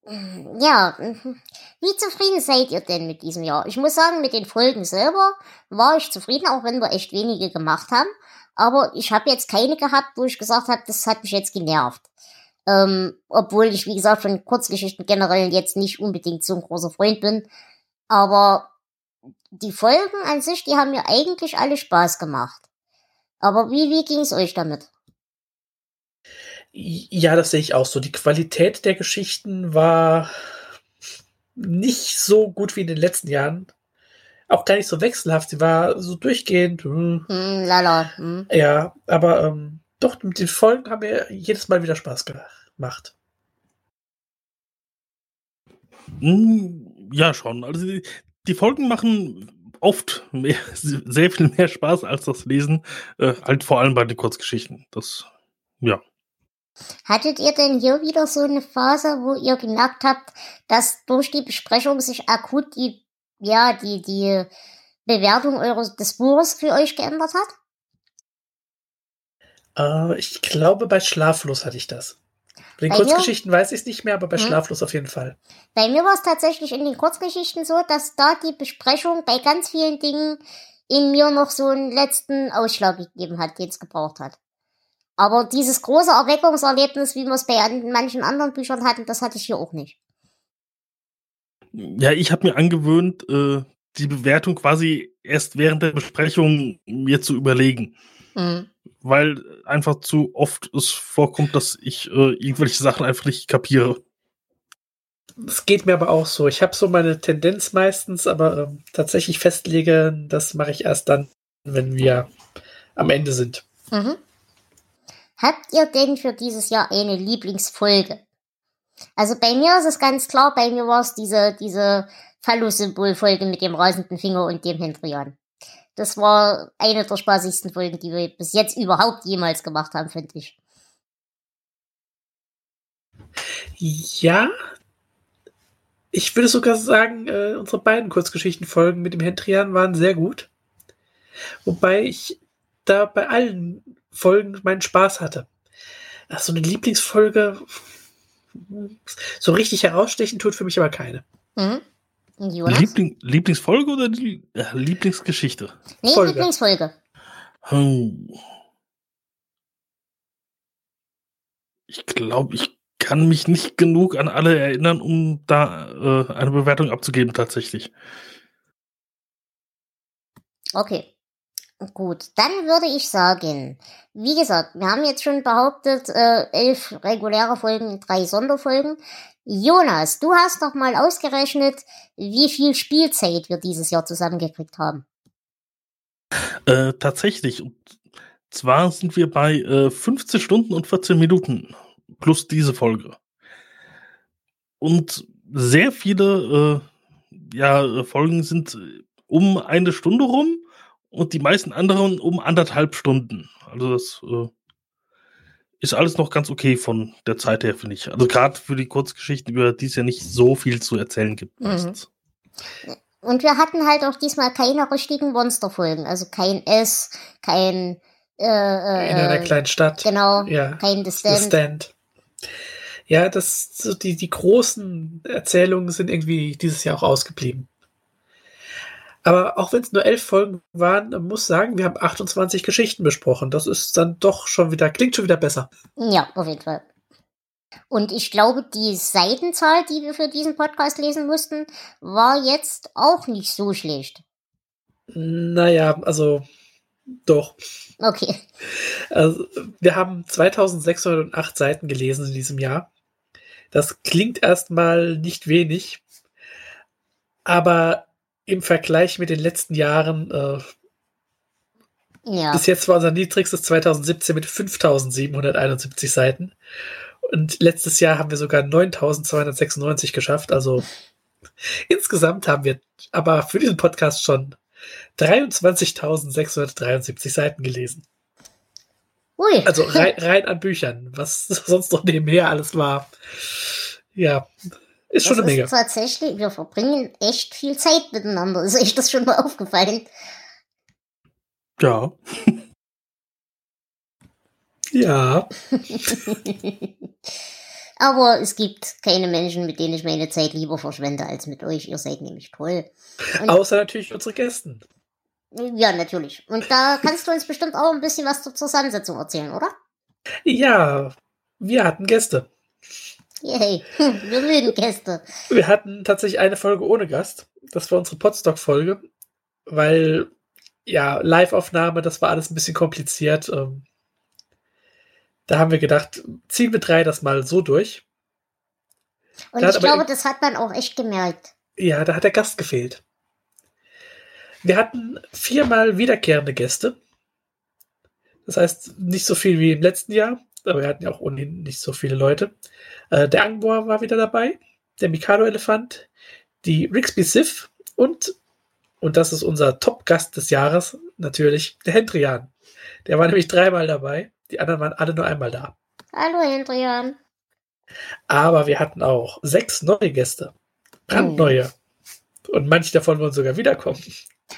Ja, mhm. wie zufrieden seid ihr denn mit diesem Jahr? Ich muss sagen, mit den Folgen selber war ich zufrieden, auch wenn wir echt wenige gemacht haben. Aber ich habe jetzt keine gehabt, wo ich gesagt habe, das hat mich jetzt genervt. Ähm, obwohl ich, wie gesagt, von Kurzgeschichten generell jetzt nicht unbedingt so ein großer Freund bin. Aber die Folgen an sich, die haben mir eigentlich alle Spaß gemacht. Aber wie, wie ging es euch damit? Ja, das sehe ich auch so. Die Qualität der Geschichten war nicht so gut wie in den letzten Jahren. Auch gar nicht so wechselhaft. Sie war so durchgehend. Hm. Hm, lala. Hm. Ja, aber ähm, doch, mit den Folgen haben mir jedes Mal wieder Spaß gemacht. Hm, ja, schon. Also die, die Folgen machen oft mehr, sehr viel mehr Spaß als das Lesen. Äh, halt vor allem bei den Kurzgeschichten. Das, ja. Hattet ihr denn hier wieder so eine Phase, wo ihr gemerkt habt, dass durch die Besprechung sich akut die, ja, die, die Bewertung eures, des Buches für euch geändert hat? Äh, ich glaube, bei Schlaflos hatte ich das. Bei den bei Kurzgeschichten mir? weiß ich es nicht mehr, aber bei hm. Schlaflos auf jeden Fall. Bei mir war es tatsächlich in den Kurzgeschichten so, dass da die Besprechung bei ganz vielen Dingen in mir noch so einen letzten Ausschlag gegeben hat, den es gebraucht hat. Aber dieses große Erweckungserlebnis, wie wir es bei manchen anderen Büchern hatten, das hatte ich hier auch nicht. Ja, ich habe mir angewöhnt, äh, die Bewertung quasi erst während der Besprechung mir zu überlegen. Mhm. Weil einfach zu oft es vorkommt, dass ich äh, irgendwelche Sachen einfach nicht kapiere. Es geht mir aber auch so. Ich habe so meine Tendenz meistens, aber äh, tatsächlich festlegen, das mache ich erst dann, wenn wir am Ende sind. Mhm. Habt ihr denn für dieses Jahr eine Lieblingsfolge? Also bei mir ist es ganz klar, bei mir war es diese, diese Phallus-Symbol-Folge mit dem rasenden Finger und dem Hendrian. Das war eine der spaßigsten Folgen, die wir bis jetzt überhaupt jemals gemacht haben, finde ich. Ja, ich würde sogar sagen, äh, unsere beiden Kurzgeschichtenfolgen mit dem Hendrian waren sehr gut. Wobei ich da bei allen Folgen meinen Spaß hatte. Ach, so eine Lieblingsfolge, so richtig herausstechen tut für mich aber keine. Mhm. Liebling, Lieblingsfolge oder die, äh, Lieblingsgeschichte? Nee, Folge. Lieblingsfolge. Oh. Ich glaube, ich kann mich nicht genug an alle erinnern, um da äh, eine Bewertung abzugeben, tatsächlich. Okay. Gut, dann würde ich sagen, wie gesagt, wir haben jetzt schon behauptet, äh, elf reguläre Folgen, drei Sonderfolgen. Jonas, du hast doch mal ausgerechnet, wie viel Spielzeit wir dieses Jahr zusammengekriegt haben. Äh, tatsächlich. Und zwar sind wir bei äh, 15 Stunden und 14 Minuten plus diese Folge. Und sehr viele äh, ja, Folgen sind um eine Stunde rum und die meisten anderen um anderthalb Stunden. Also das äh, ist alles noch ganz okay von der Zeit her, finde ich. Also gerade für die Kurzgeschichten, über die es ja nicht so viel zu erzählen gibt mhm. meistens. Und wir hatten halt auch diesmal keine richtigen Monsterfolgen. Also kein S, kein äh, äh, in einer kleinen Stadt. Genau, ja. kein The Stand. The Stand. Ja, das, so die, die großen Erzählungen sind irgendwie dieses Jahr auch ausgeblieben. Aber auch wenn es nur elf Folgen waren, muss sagen, wir haben 28 Geschichten besprochen. Das ist dann doch schon wieder, klingt schon wieder besser. Ja, auf jeden Fall. Und ich glaube, die Seitenzahl, die wir für diesen Podcast lesen mussten, war jetzt auch nicht so schlecht. Naja, also doch. Okay. Also, wir haben 2608 Seiten gelesen in diesem Jahr. Das klingt erstmal nicht wenig, aber im Vergleich mit den letzten Jahren, äh, ja. bis jetzt war unser niedrigstes 2017 mit 5771 Seiten. Und letztes Jahr haben wir sogar 9296 geschafft. Also insgesamt haben wir aber für diesen Podcast schon 23.673 Seiten gelesen. Ui. Also rein, rein, an Büchern, was sonst noch nebenher alles war. Ja, ist schon das eine Menge. tatsächlich, wir verbringen echt viel Zeit miteinander. Ist euch das schon mal aufgefallen? Ja. ja. Aber es gibt keine Menschen, mit denen ich meine Zeit lieber verschwende als mit euch. Ihr seid nämlich toll. Und Außer natürlich unsere Gästen. ja, natürlich. Und da kannst du uns bestimmt auch ein bisschen was zur Zusammensetzung erzählen, oder? Ja, wir hatten Gäste. Yay, wir mögen Gäste. Wir hatten tatsächlich eine Folge ohne Gast. Das war unsere Podstock-Folge, weil ja, Live-Aufnahme, das war alles ein bisschen kompliziert. Ähm, da haben wir gedacht, ziehen wir drei das mal so durch. Und Da ich glaube, das hat man auch echt gemerkt. Ja, da hat der Gast gefehlt. Wir hatten viermal wiederkehrende Gäste. Das heißt, nicht so viel wie im letzten Jahr, aber wir hatten ja auch ohnehin nicht so viele Leute. Äh, der Angboa war wieder dabei, der Mikado-Elefant, die Rixby Sif und, und das ist unser Top-Gast des Jahres, natürlich, der Hendrian. Der war nämlich dreimal dabei, die anderen waren alle nur einmal da. Hallo, Hendrian. Aber wir hatten auch sechs neue Gäste. Brandneue. Und manche davon wollen sogar wiederkommen.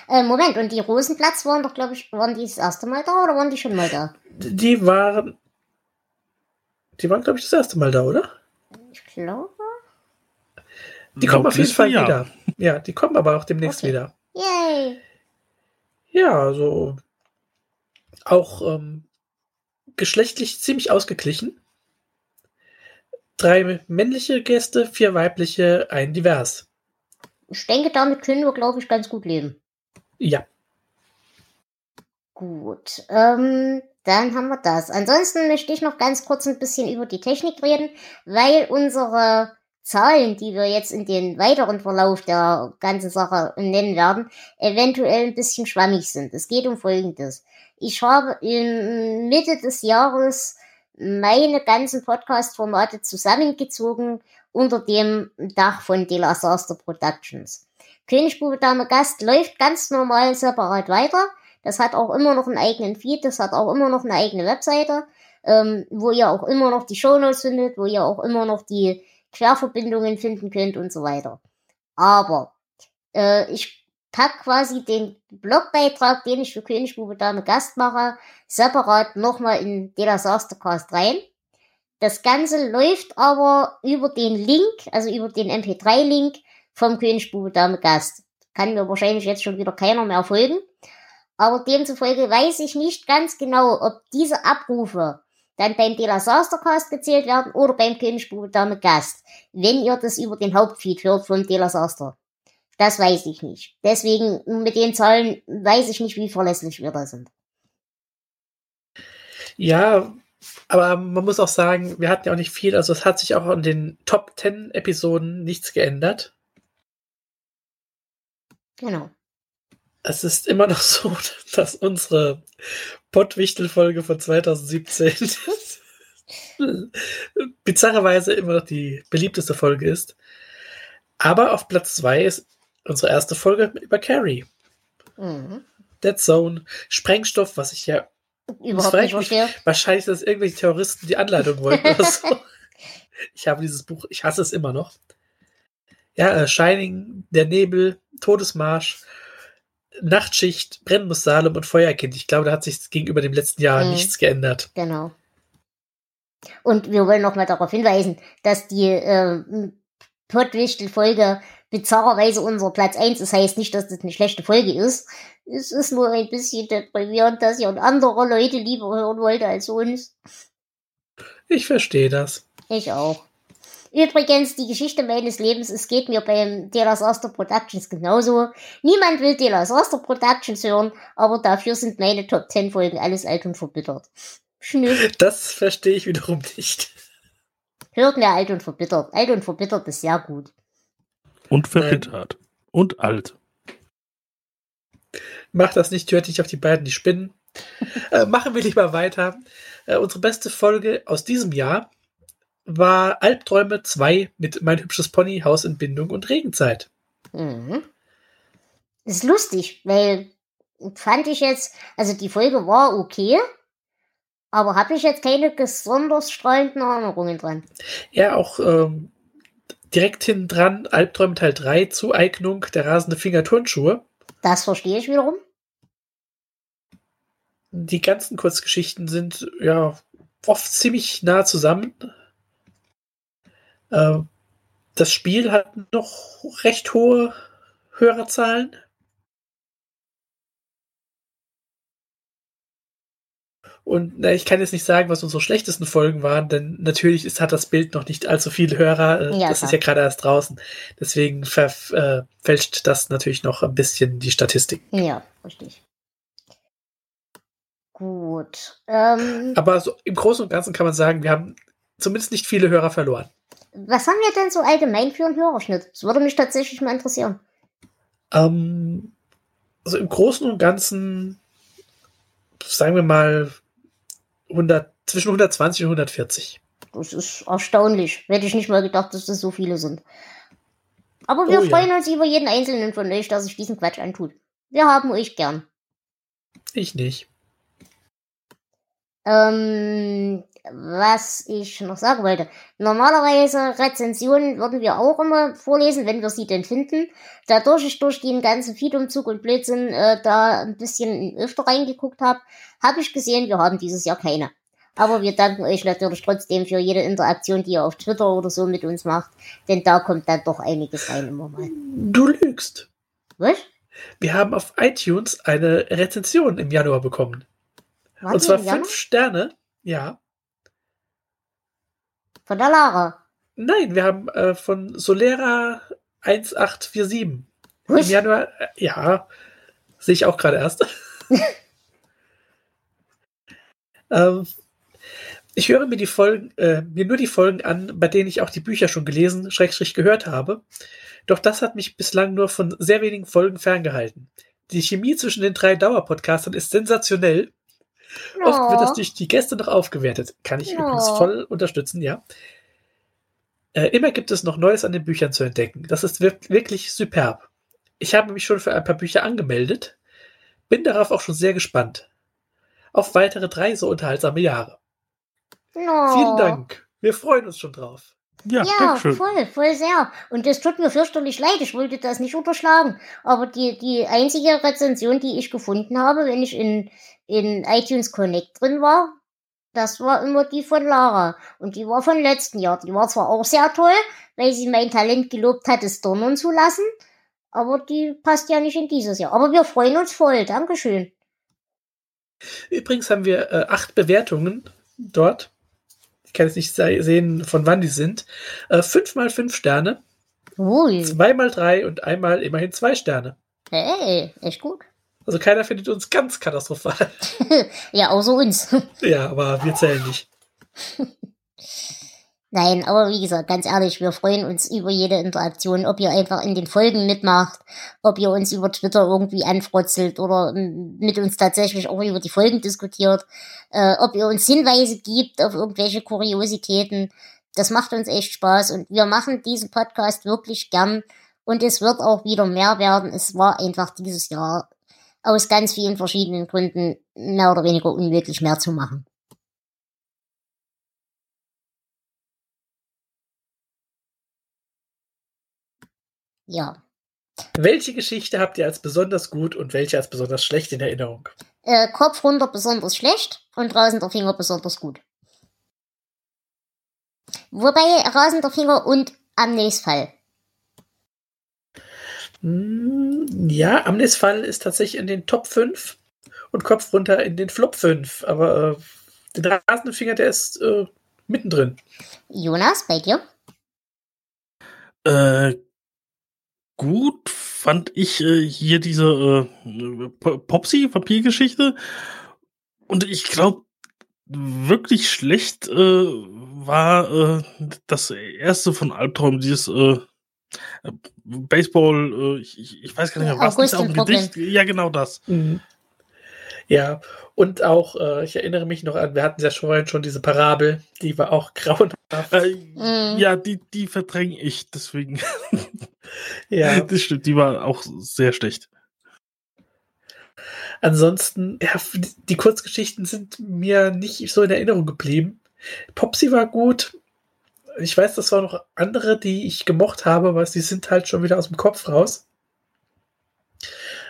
Äh, Moment, und die Rosenplatz waren doch, glaube ich, waren die das erste Mal da oder waren die schon mal da? Die waren. Die waren, glaube ich, das erste Mal da, oder? Ich glaube. Die kommen auf jeden Fall ja. wieder. Ja, die kommen aber auch demnächst Okay. wieder. Yay. Ja, also auch ähm, geschlechtlich ziemlich ausgeglichen. Drei männliche Gäste, vier weibliche, ein divers. Ich denke, damit können wir, glaube ich, ganz gut leben. Ja, Gut, ähm, dann haben wir das. Ansonsten möchte ich noch ganz kurz ein bisschen über die Technik reden, weil unsere Zahlen, die wir jetzt in den weiteren Verlauf der ganzen Sache nennen werden, eventuell ein bisschen schwammig sind. Es geht um Folgendes. Ich habe in Mitte des Jahres meine ganzen Podcast-Formate zusammengezogen unter dem Dach von De La Saster Productions. Königsbube Dame Gast läuft ganz normal separat weiter. Das hat auch immer noch einen eigenen Feed, das hat auch immer noch eine eigene Webseite, ähm, wo ihr auch immer noch die Shownotes findet, wo ihr auch immer noch die Querverbindungen finden könnt und so weiter. Aber äh, ich pack quasi den Blogbeitrag, den ich für Königsbube Dame Gast mache, separat nochmal in De La Sastercast rein. Das Ganze läuft aber über den Link, also über den MP3-Link vom Königsbube Dame Gast. Kann mir wahrscheinlich jetzt schon wieder keiner mehr folgen. Aber demzufolge weiß ich nicht ganz genau, ob diese Abrufe dann beim De La Sastercast gezählt werden oder beim Königsbube Dame Gast, wenn ihr das über den Hauptfeed hört vom De La Saster. Das weiß ich nicht. Deswegen mit den Zahlen weiß ich nicht, wie verlässlich wir da sind. ja, aber man muss auch sagen, wir hatten ja auch nicht viel, also es hat sich auch an den Top 10 Episoden nichts geändert. Genau. Es ist immer noch so, dass unsere Pottwichtel-Folge von 2017 bizarrerweise immer noch die beliebteste Folge ist. Aber auf Platz 2 ist unsere erste Folge über Carrie. Mhm. Dead Zone, Sprengstoff, was ich ja Überhaupt nicht verstehe. wahrscheinlich, dass irgendwelche Terroristen die Anleitung wollten oder so. Ich habe dieses Buch, ich hasse es immer noch. Ja, äh, Shining, Der Nebel, Todesmarsch, Nachtschicht, Brennmus Salem und Feuerkind. Ich glaube, da hat sich gegenüber dem letzten Jahr Mhm. nichts geändert. Genau. Und wir wollen nochmal darauf hinweisen, dass die äh, Pottwichtel-Folge bizarrerweise unser Platz 1 ist. Heißt nicht, dass das eine schlechte Folge ist. Es ist nur ein bisschen deprimierend, dass ihr andere Leute lieber hören wollt als uns. Ich verstehe das. Ich auch. Übrigens, die Geschichte meines Lebens, es geht mir beim De La Saster Productions genauso. Niemand will De La Saster Productions hören, aber dafür sind meine Top 10 Folgen alles alt und verbittert. Schnüff. Das verstehe ich wiederum nicht. Hört mir alt und verbittert. Alt und verbittert ist sehr gut. Und verbittert. Und alt. Mach das nicht, hört nicht auf die beiden, die spinnen. äh, machen wir lieber weiter. Äh, unsere beste Folge aus diesem Jahr war Albträume 2 mit Mein hübsches Pony, Hausentbindung und Regenzeit. Mhm. Ist lustig, weil fand ich jetzt, also die Folge war okay, aber habe ich jetzt keine besonders strahlenden Erinnerungen dran. Ja, auch ähm, direkt hinten dran, Albträume Teil 3, Zueignung der rasende Finger Turnschuhe. Das verstehe ich wiederum. Die ganzen Kurzgeschichten sind ja oft ziemlich nah zusammen. Äh, das Spiel hat noch recht hohe Hörerzahlen. Und na, ich kann jetzt nicht sagen, was unsere schlechtesten Folgen waren, denn natürlich ist, hat das Bild noch nicht allzu viele Hörer. Äh, Ja, das klar. ist ja gerade erst draußen. Deswegen verfälscht das natürlich noch ein bisschen die Statistik. Ja, richtig. Gut. Ähm, Aber so im Großen und Ganzen kann man sagen, wir haben zumindest nicht viele Hörer verloren. Was haben wir denn so allgemein für einen Hörerschnitt? Das würde mich tatsächlich mal interessieren. Ähm, also im Großen und Ganzen, sagen wir mal, 100, zwischen 120 und 140. Das ist erstaunlich. Hätte ich nicht mal gedacht, dass das so viele sind. Aber wir Oh ja. freuen uns über jeden einzelnen von euch, der sich diesen Quatsch antut. Wir haben euch gern. Ich nicht. Ähm, was ich noch sagen wollte. Normalerweise Rezensionen würden wir auch immer vorlesen, wenn wir sie denn finden. Dadurch ich durch den ganzen Feed-Umzug und Blödsinn äh, da ein bisschen öfter reingeguckt habe, habe ich gesehen, wir haben dieses Jahr keine. Aber wir danken euch natürlich trotzdem für jede Interaktion, die ihr auf Twitter oder so mit uns macht, denn da kommt dann doch einiges rein immer mal. Du lügst. Was? Wir haben auf iTunes eine Rezension im Januar bekommen. War und zwar fünf Sterne. Ja. Von der Lara. Nein, wir haben äh, von Solera 1847 im Was? Januar. Äh, ja, sehe ich auch gerade erst. ähm, ich höre mir die Folgen, äh, mir nur die Folgen an, bei denen ich auch die Bücher schon gelesen, Schrägstrich gehört habe. Doch das hat mich bislang nur von sehr wenigen Folgen ferngehalten. Die Chemie zwischen den drei Dauerpodcastern ist sensationell. Oft wird das Oh. durch die Gäste noch aufgewertet. Kann ich Ja. übrigens voll unterstützen, ja. Äh, immer gibt es noch Neues an den Büchern zu entdecken. Das ist wir wirklich superb. Ich habe mich schon für ein paar Bücher angemeldet. Bin darauf auch schon sehr gespannt. Auf weitere drei so unterhaltsame Jahre. Oh. Vielen Dank. Wir freuen uns schon drauf. Ja, Ja, voll, voll sehr. Und es tut mir fürchterlich leid, ich wollte das nicht unterschlagen. Aber die, die einzige Rezension, die ich gefunden habe, wenn ich in, in iTunes Connect drin war, das war immer die von Lara. Und die war von letzten Jahr. Die war zwar auch sehr toll, weil sie mein Talent gelobt hat, es donnern zu lassen. Aber die passt ja nicht in dieses Jahr. Aber wir freuen uns voll. Dankeschön. Übrigens haben wir äh, acht Bewertungen dort. Ich kann jetzt nicht se- sehen, von wann die sind. Äh, fünf mal fünf Sterne, Ui. zwei mal drei und einmal immerhin zwei Sterne. Hey, echt gut. Also keiner findet uns ganz katastrophal. Ja, außer uns. ja, aber wir zählen nicht. Nein, aber wie gesagt, ganz ehrlich, wir freuen uns über jede Interaktion, ob ihr einfach in den Folgen mitmacht, ob ihr uns über Twitter irgendwie anfrotzelt oder mit uns tatsächlich auch über die Folgen diskutiert, äh, ob ihr uns Hinweise gibt auf irgendwelche Kuriositäten. Das macht uns echt Spaß und wir machen diesen Podcast wirklich gern und es wird auch wieder mehr werden. Es war einfach dieses Jahr aus ganz vielen verschiedenen Gründen mehr oder weniger unmöglich mehr zu machen. Ja. Welche Geschichte habt ihr als besonders gut und welche als besonders schlecht in Erinnerung? Äh, Kopf runter besonders schlecht und rasender Finger besonders gut. Wobei rasender Finger und Amnes Fall. Hm, ja, Amnes Fall ist tatsächlich in den Top 5 und Kopf runter in den Flop 5. Aber äh, den rasenden Finger, der ist äh, mittendrin. Jonas, bei dir? Äh, gut fand ich äh, hier diese äh, Popsy-Papiergeschichte. Und ich glaube, wirklich schlecht äh, war äh, das erste von Albtraum, dieses äh, Baseball, äh, ich, ich- weiß gar nicht mehr, was das ist auch ein. Gedicht. Ja, genau das. Mhm. Ja, und auch, äh, ich erinnere mich noch an, wir hatten ja schon vorhin schon diese Parabel, die war auch grauenhaft. Äh, Mhm. Ja, die, die verdränge ich, deswegen. Ja, Das stimmt, die war auch sehr schlecht. ansonsten, ja, die Kurzgeschichten sind mir nicht so in Erinnerung geblieben. Popsy war gut. Ich weiß, das waren noch andere, die ich gemocht habe, aber sie sind halt schon wieder aus dem Kopf raus.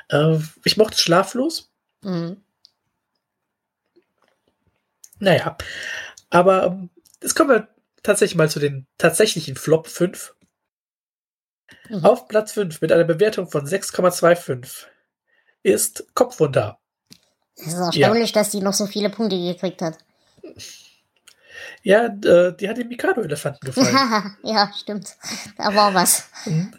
Äh, ich mochte Schlaflos. Mhm. Naja, aber ähm, jetzt kommen wir tatsächlich mal zu den tatsächlichen Flop 5. Mhm. Auf Platz 5 mit einer Bewertung von 6,25 ist Kopfwunder. Es ist erstaunlich, dass die noch so viele Punkte gekriegt hat. Ja, äh, die hat dem Mikado-Elefanten gefallen. ja, stimmt. Da war was. Mhm.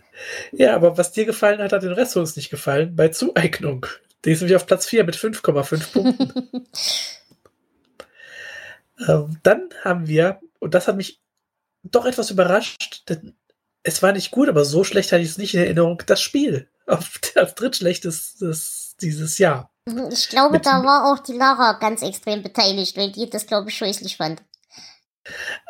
ja, aber was dir gefallen hat, hat den Rest uns nicht gefallen. Bei Zueignung. Die ist nämlich auf Platz 4 mit 5,5 Punkten. ähm, dann haben wir, und das hat mich doch etwas überrascht, denn es war nicht gut, aber so schlecht hatte ich es nicht in Erinnerung, das Spiel. Auf, als drittschlechtestes dieses Jahr. Ich glaube, Mit- da war auch die Lara ganz extrem beteiligt, weil die das, glaube ich, scheußlich fand.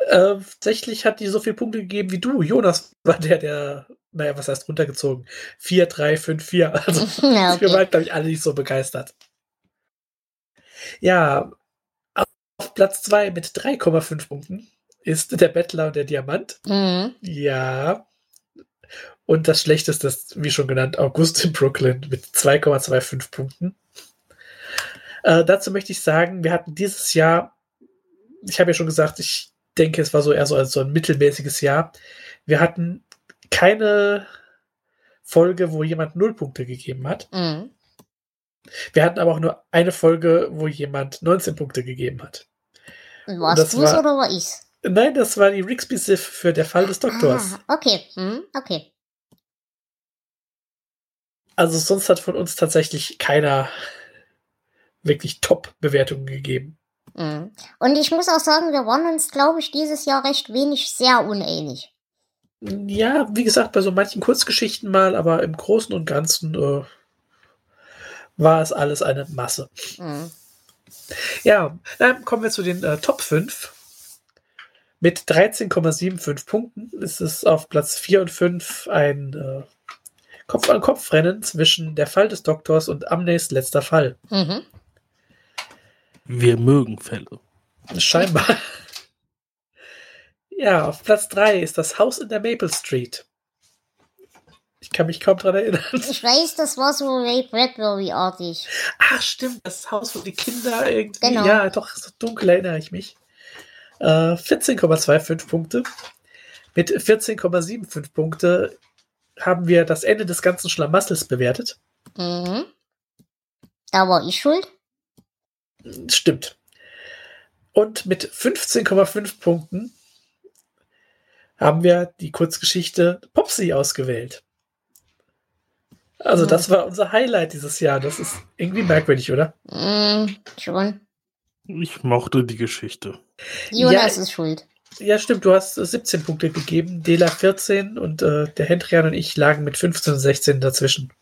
Äh, tatsächlich hat die so viele Punkte gegeben wie du. Jonas war der, der, naja, was heißt runtergezogen? 4, 3, 5, 4. Also ja, wir okay. waren, glaube ich, alle nicht so begeistert. Ja, auf Platz 2 mit 3,5 Punkten ist der Bettler und der Diamant. Mhm. Ja. Und das schlechteste ist, wie schon genannt, August in Brooklyn mit 2,25 Punkten. Äh, dazu möchte ich sagen, wir hatten dieses Jahr, ich habe ja schon gesagt, ich denke, es war so eher so, so ein mittelmäßiges Jahr. Wir hatten keine Folge, wo jemand null Punkte gegeben hat. Mhm. Wir hatten aber auch nur eine Folge, wo jemand 19 Punkte gegeben hat. Warst das du's war- oder war ich's? Nein, das war die Rixby Sif für der Fall des Doktors. Ah, okay, mhm. okay. Also sonst hat von uns tatsächlich keiner wirklich Top-Bewertungen gegeben. Mhm. Und ich muss auch sagen, wir waren uns, glaube ich, dieses Jahr recht wenig sehr uneinig. Ja, wie gesagt, bei so manchen Kurzgeschichten mal, aber im Großen und Ganzen äh, war es alles eine Masse. Mhm. Ja, dann kommen wir zu den äh, Top 5. Mit 13,75 Punkten ist es auf Platz 4 und 5 ein äh, Kopf-an-Kopf-Rennen zwischen der Fall des Doktors und Amnes letzter Fall. Mhm. Wir mögen Fälle. Scheinbar. Ja, auf Platz 3 ist das Haus in der Maple Street. Ich kann mich kaum dran erinnern. Ich weiß, das war so Ray Bradbury-artig. Ah, stimmt, das Haus, wo die Kinder irgendwie. Genau. Ja, doch, so dunkel erinnere ich mich. Äh, 14,25 Punkte. Mit 14,75 Punkte haben wir das Ende des ganzen Schlamassels bewertet. Mhm. Da war ich schuld. Stimmt. Und mit 15,5 Punkten haben wir die Kurzgeschichte Popsy ausgewählt. Also, Mhm. das war unser Highlight dieses Jahr. Das ist irgendwie merkwürdig, oder? Mhm, schon. Ich mochte die Geschichte. Jonas Ja. ist schuld. Ja, stimmt. Du hast äh, 17 Punkte gegeben, Dela 14 und äh, der Hendrian und ich lagen mit 15 und 16 dazwischen.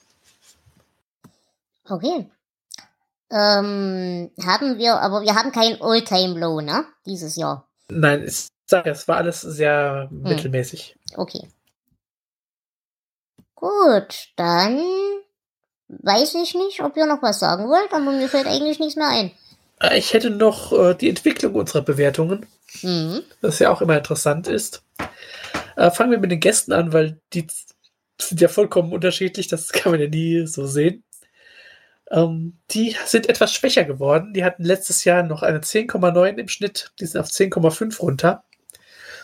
Okay. Ähm, haben wir, aber wir haben kein All-Time-Low, ne? Dieses Jahr. Nein, es, war alles sehr mittelmäßig. Okay. Gut, dann weiß ich nicht, ob ihr noch was sagen wollt, aber mir fällt eigentlich nichts mehr ein. Äh, Ich hätte noch äh, die Entwicklung unserer Bewertungen. Mhm. das ja auch immer interessant ist. Äh, fangen wir mit den Gästen an, weil die sind ja vollkommen unterschiedlich, das kann man ja nie so sehen. Ähm, die sind etwas schwächer geworden. Die hatten letztes Jahr noch eine 10,9 im Schnitt, die sind auf 10,5 runter.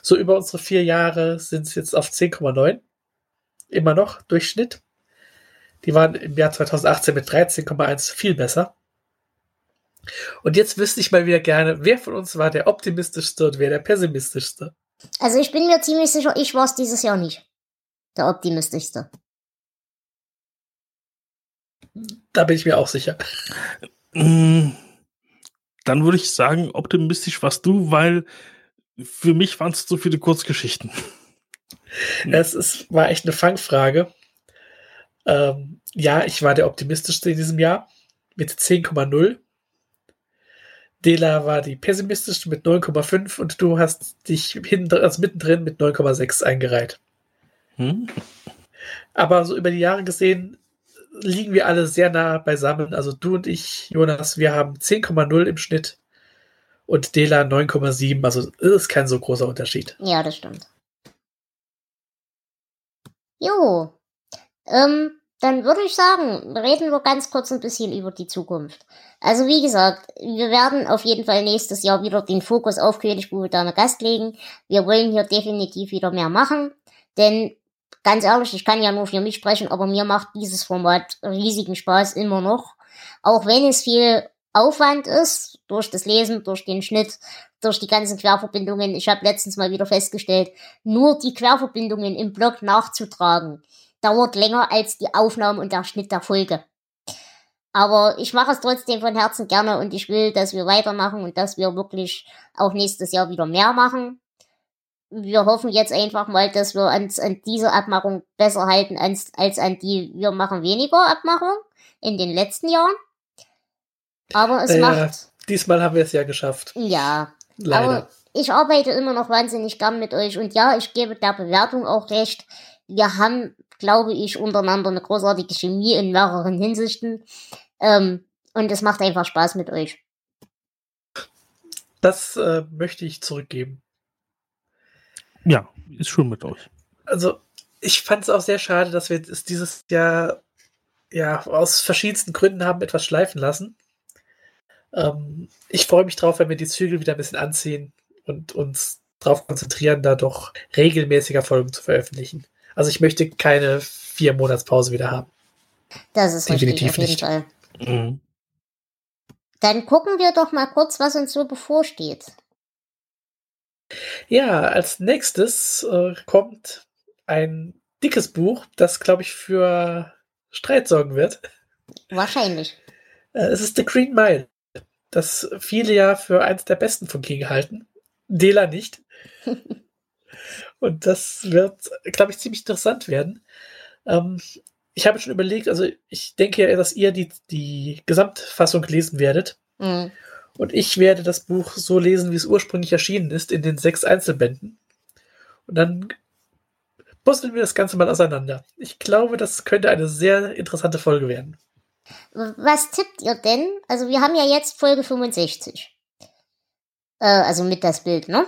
So über unsere vier Jahre sind es jetzt auf 10,9. Immer noch Durchschnitt. Die waren im Jahr 2018 mit 13,1 viel besser. Und jetzt wüsste ich mal wieder gerne, wer von uns war der optimistischste und wer der pessimistischste. Also ich bin mir ziemlich sicher, ich war es dieses Jahr nicht. Der optimistischste. Da bin ich mir auch sicher. Mm, Dann würde ich sagen, optimistisch warst du, weil für mich waren es so viele Kurzgeschichten. Es ist, war echt eine Fangfrage. Ähm, ja, ich war der optimistischste in diesem Jahr mit 10,0. Dela war die pessimistischste mit 9,5 und du hast dich hinten, also mittendrin mit 9,6 eingereiht. Hm? Aber so über die Jahre gesehen liegen wir alle sehr nah beisammen. Also du und ich, Jonas, wir haben 10,0 im Schnitt und Dela 9,7. Also ist kein so großer Unterschied. Ja, das stimmt. Jo. Ähm, dann würde ich sagen, reden wir ganz kurz ein bisschen über die Zukunft. Also wie gesagt, wir werden auf jeden Fall nächstes Jahr wieder den Fokus auf Königsbube Dame Gast legen. Wir wollen hier definitiv wieder mehr machen, denn ganz ehrlich, ich kann ja nur für mich sprechen, aber mir macht dieses Format riesigen Spaß immer noch. Auch wenn es viel Aufwand ist, durch das Lesen, durch den Schnitt, durch die ganzen Querverbindungen. Ich habe letztens mal wieder festgestellt, nur die Querverbindungen im Blog nachzutragen, dauert länger als die Aufnahme und der Schnitt der Folge. Aber ich mache es trotzdem von Herzen gerne und ich will, dass wir weitermachen und dass wir wirklich auch nächstes Jahr wieder mehr machen. Wir hoffen jetzt einfach mal, dass wir uns an diese Abmachung besser halten als, als an die wir machen weniger Abmachung in den letzten Jahren. Aber es Naja, macht. diesmal haben wir es ja geschafft. Ja. Leider. Aber ich arbeite immer noch wahnsinnig gern mit euch und ja, ich gebe der Bewertung auch recht. Wir haben, glaube ich, untereinander eine großartige Chemie in mehreren Hinsichten. Ähm, und es macht einfach Spaß mit euch. Das äh, möchte ich zurückgeben. Ja, ist schön mit euch. Also, ich fand es auch sehr schade, dass wir es dieses Jahr ja aus verschiedensten Gründen haben etwas schleifen lassen. Ähm, ich freue mich drauf, wenn wir die Zügel wieder ein bisschen anziehen und uns darauf konzentrieren, da doch regelmäßiger Folgen zu veröffentlichen. Also ich möchte keine vier Monatspause wieder haben. Das ist richtig, Definitiv auf jeden nicht. Fall. Mhm. Dann gucken wir doch mal kurz, was uns so bevorsteht. Ja, als nächstes äh, kommt ein dickes Buch, das, glaube ich, für Streit sorgen wird. Wahrscheinlich. Äh, es ist The Green Mile, das viele ja für eins der besten von King halten. Dela nicht. Und das wird, glaube ich, ziemlich interessant werden. Ähm, ich habe schon überlegt, also ich denke ja, dass ihr die, die Gesamtfassung lesen werdet. Mhm. Und ich werde das Buch so lesen, wie es ursprünglich erschienen ist, in den sechs Einzelbänden. Und dann puzzeln wir das Ganze mal auseinander. Ich glaube, das könnte eine sehr interessante Folge werden. Was tippt ihr denn? Also wir haben ja jetzt Folge 65. Äh, also mit das Bild, ne?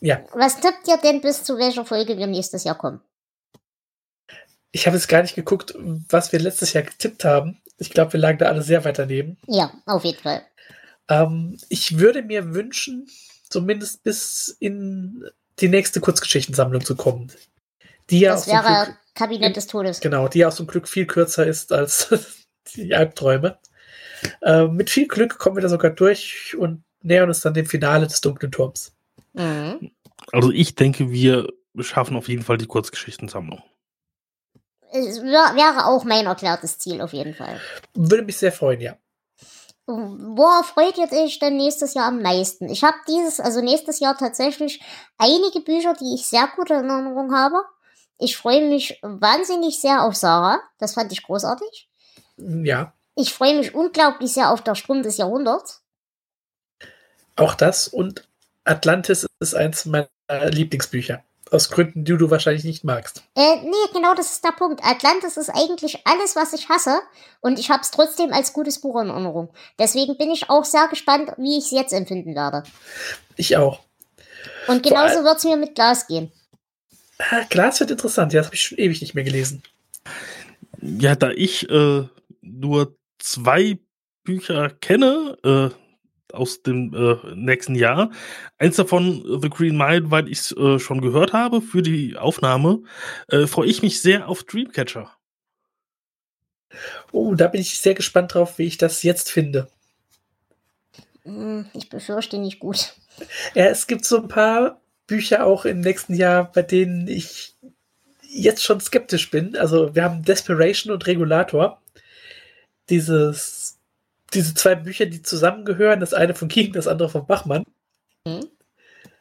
Ja, Was tippt ihr denn bis zu welcher Folge wir nächstes Jahr kommen? ich habe jetzt gar nicht geguckt, was wir letztes Jahr getippt haben. Ich glaube, wir lagen da alle sehr weit daneben. Ja, auf jeden Fall. Ähm, ich würde mir wünschen, zumindest bis in die nächste Kurzgeschichtensammlung zu kommen. Die ja Das zum wäre Glück, Kabinett des Todes. genau, die ja auch zum Glück viel kürzer ist als die Albträume. Äh, mit viel Glück kommen wir da sogar durch und nähern uns dann dem Finale des dunklen Turms. Mhm. Also ich denke, wir schaffen auf jeden Fall die Kurzgeschichtensammlung. Es wär, wäre auch mein erklärtes Ziel auf jeden Fall. Würde mich sehr freuen, ja. Worauf freut ihr euch denn nächstes Jahr am meisten? Ich habe dieses, also nächstes Jahr tatsächlich einige Bücher, die ich sehr gute in Erinnerung habe. Ich freue mich wahnsinnig sehr auf Sarah. Das fand ich großartig. Ja, Ich freue mich unglaublich sehr auf der Sturm des Jahrhunderts. auch das und Atlantis ist eins meiner Lieblingsbücher. Aus Gründen, die du wahrscheinlich nicht magst. Äh, nee, genau das ist der Punkt. Atlantis ist eigentlich alles, was ich hasse. Und ich habe es trotzdem als gutes Buch in Erinnerung. Deswegen bin ich auch sehr gespannt, wie ich es jetzt empfinden werde. Ich auch. Und genauso wird es mir mit Glas gehen. Ah, Glas wird interessant. Ja, das habe ich schon ewig nicht mehr gelesen. Ja, da ich äh, nur zwei Bücher kenne äh, aus dem äh, nächsten Jahr, eins davon äh, The Green Mile, weil ich es äh, schon gehört habe für die Aufnahme, äh, freue ich mich sehr auf Dreamcatcher. Oh, da bin ich sehr gespannt drauf, wie ich das jetzt finde. Hm, Ich befürchte nicht gut. Ja, es gibt so ein paar Bücher auch im nächsten Jahr, bei denen ich jetzt schon skeptisch bin. Also wir haben Desperation und Regulator. Dieses, diese zwei Bücher, die zusammengehören, das eine von King, das andere von Bachmann. Mhm.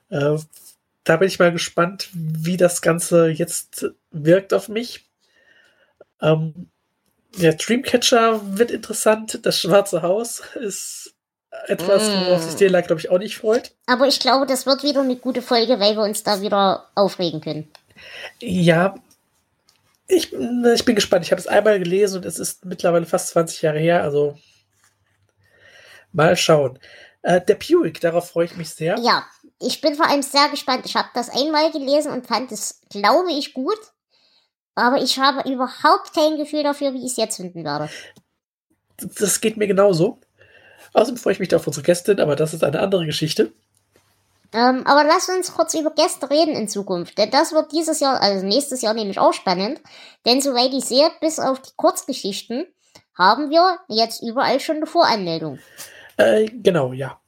Äh, da bin ich mal gespannt, wie das Ganze jetzt wirkt auf mich. Ähm, ja, Dreamcatcher wird interessant. Das Schwarze Haus ist etwas, Mm. worauf sich Dela, glaube ich, auch nicht freut. Aber ich glaube, das wird wieder eine gute Folge, weil wir uns da wieder aufregen können. Ja, ich, ich bin gespannt. Ich habe es einmal gelesen und es ist mittlerweile fast 20 Jahre her. Also mal schauen. Äh, der Buick, darauf freue ich mich sehr. Ja, ich bin vor allem sehr gespannt. Ich habe das einmal gelesen und fand es, glaube ich, gut. Aber ich habe überhaupt kein Gefühl dafür, wie ich es jetzt finden werde. Das geht mir genauso. Außerdem freue ich mich da auf unsere Gästin, aber das ist eine andere Geschichte. Ähm, aber lass uns kurz über Gäste reden in Zukunft. Denn das wird dieses Jahr, also nächstes Jahr nämlich auch spannend. Denn soweit ich sehe, bis auf die Kurzgeschichten haben wir jetzt überall schon eine Voranmeldung. Äh, genau, ja.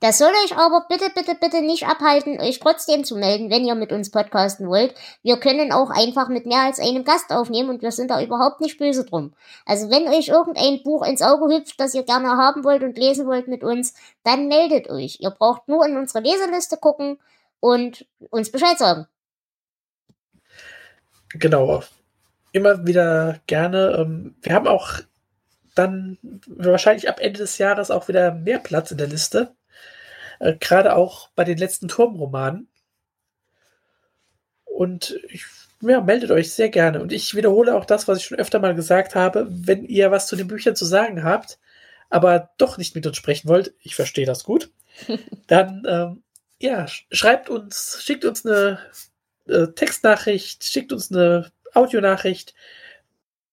Das soll euch aber bitte, bitte, bitte nicht abhalten, euch trotzdem zu melden, wenn ihr mit uns podcasten wollt. Wir können auch einfach mit mehr als einem Gast aufnehmen und wir sind da überhaupt nicht böse drum. Also wenn euch irgendein Buch ins Auge hüpft, das ihr gerne haben wollt und lesen wollt mit uns, dann meldet euch. Ihr braucht nur in unsere Leseliste gucken und uns Bescheid sagen. Genau. Immer wieder gerne. Ähm, wir haben auch dann wahrscheinlich ab Ende des Jahres auch wieder mehr Platz in der Liste. Äh, Gerade auch bei den letzten Turmromanen. Und ich, ja, meldet euch sehr gerne. Und ich wiederhole auch das, was ich schon öfter mal gesagt habe. Wenn ihr was zu den Büchern zu sagen habt, aber doch nicht mit uns sprechen wollt, ich verstehe das gut, dann ähm, ja, schreibt uns, schickt uns eine äh, Textnachricht, schickt uns eine Audionachricht,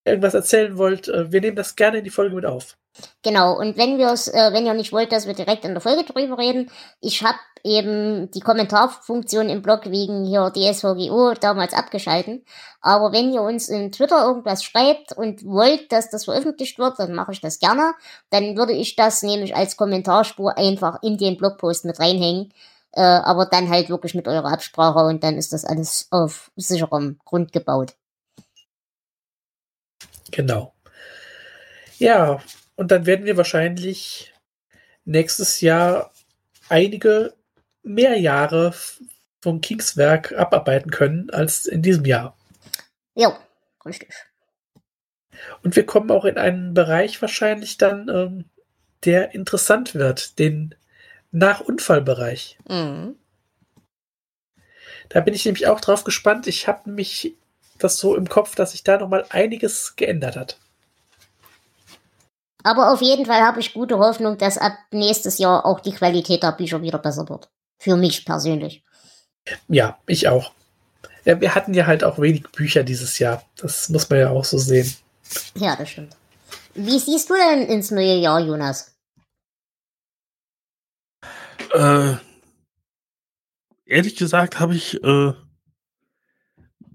irgendwas erzählen wollt. Äh, wir nehmen das gerne in die Folge mit auf. Genau, und wenn wir es, äh, wenn ihr nicht wollt, dass wir direkt in der Folge drüber reden, ich habe eben die Kommentarfunktion im Blog wegen hier DSVGO damals abgeschalten. Aber wenn ihr uns in Twitter irgendwas schreibt und wollt, dass das veröffentlicht wird, dann mache ich das gerne. Dann würde ich das nämlich als Kommentarspur einfach in den Blogpost mit reinhängen. Äh, aber dann halt wirklich mit eurer Absprache und dann ist das alles auf sicherem Grund gebaut. Genau. Ja, und dann werden wir wahrscheinlich nächstes Jahr einige mehr Jahre vom Kingswerk abarbeiten können als in diesem Jahr. Ja, richtig. Und wir kommen auch in einen Bereich wahrscheinlich dann, ähm, der interessant wird, den Nach-Unfall-Bereich. Mhm. Da bin ich nämlich auch drauf gespannt. Ich habe nämlich das so im Kopf, dass sich da noch mal einiges geändert hat. Aber auf jeden Fall habe ich gute Hoffnung, dass ab nächstes Jahr auch die Qualität der Bücher wieder besser wird. Für mich persönlich. Ja, ich auch. Ja, wir hatten ja halt auch wenig Bücher dieses Jahr. Das muss man ja auch so sehen. Ja, das stimmt. Wie siehst du denn ins neue Jahr, Jonas? Äh, ehrlich gesagt habe ich äh,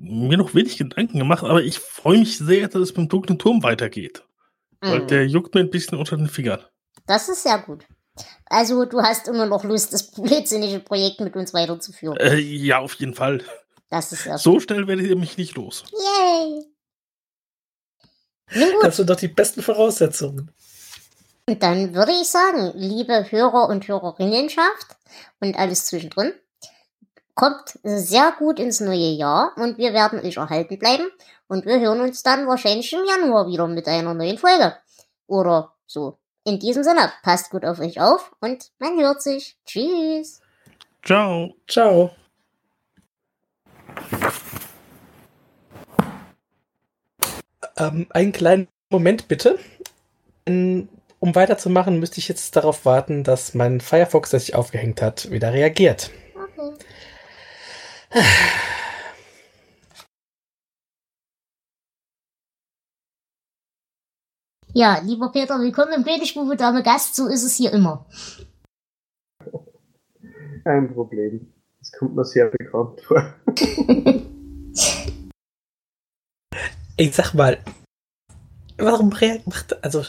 mir noch wenig Gedanken gemacht, aber ich freue mich sehr, dass es beim dunklen Turm weitergeht. Weil Mhm. der juckt mir ein bisschen unter den Fingern. Das ist sehr gut. Also, du hast immer noch Lust, das blödsinnige Projekt mit uns weiterzuführen. Äh, ja, auf jeden Fall. Das ist schön. So schnell werdet ihr mich nicht los. Yay! Nun gut, Das sind doch die besten Voraussetzungen. und dann würde ich sagen, liebe Hörer und Hörerinnenschaft und alles zwischendrin, kommt sehr gut ins neue Jahr und wir werden euch erhalten bleiben und wir hören uns dann wahrscheinlich im Januar wieder mit einer neuen Folge. Oder so. In diesem Sinne, passt gut auf euch auf und man hört sich. Tschüss. Ciao. Ciao. Ähm, einen kleinen Moment bitte. Um weiterzumachen, müsste ich jetzt darauf warten, dass mein Firefox, der sich aufgehängt hat, wieder reagiert. Ja, lieber Peter, willkommen im Königsbube Dame Gast, so ist es hier immer. Kein Problem. Das kommt mir sehr bekannt vor. Ich sag mal, warum reagiert, also,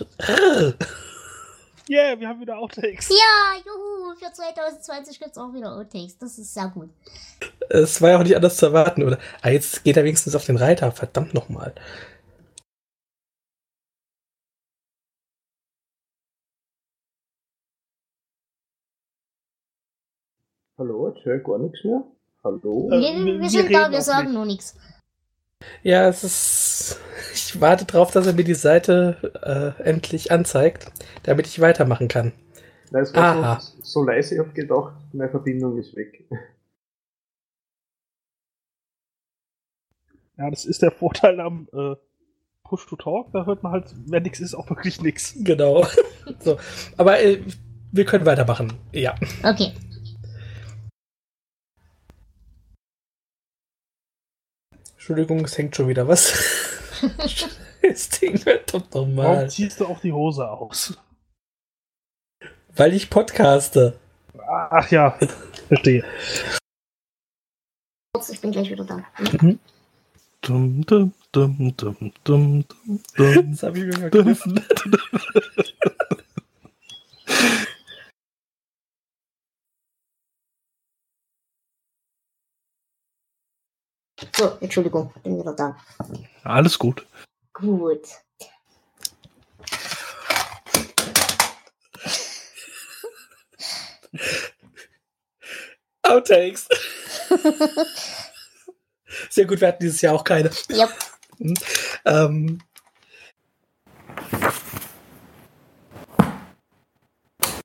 Yeah, wir haben wieder Outtakes. Ja, juhu, für 2020 gibt's auch wieder Outtakes, das ist sehr gut. es war ja auch nicht anders zu erwarten, oder? Ah, jetzt geht er wenigstens auf den Reiter, verdammt nochmal. Hallo, ich höre gar nichts mehr. Hallo? Äh, wir, wir- wir wir sind reden da, wir sagen nicht. nur nichts. Ja, es ist. Ich warte drauf, dass er mir die Seite äh, endlich anzeigt, damit ich weitermachen kann. Nein, es war Aha. so, so leise, ich habe gedacht, meine Verbindung ist weg. Ja, das ist der Vorteil am äh, Push to Talk. Da hört man halt, wenn nichts ist, auch wirklich nichts. Genau. so. Aber äh, wir können weitermachen. Ja. Okay. Entschuldigung, es hängt schon wieder was. das Ding wird doch Warum normal. ziehst du auch die Hose aus? Weil ich podcaste. Ach ja, verstehe. Ich bin gleich wieder da. Dum, dum, dum, dum, dum, dum, dum. Das habe ich mir verkniffen. So, Entschuldigung, bin wieder da. Alles gut. Gut. Outtakes. Sehr gut, wir hatten dieses Jahr auch keine. Ja, Ähm,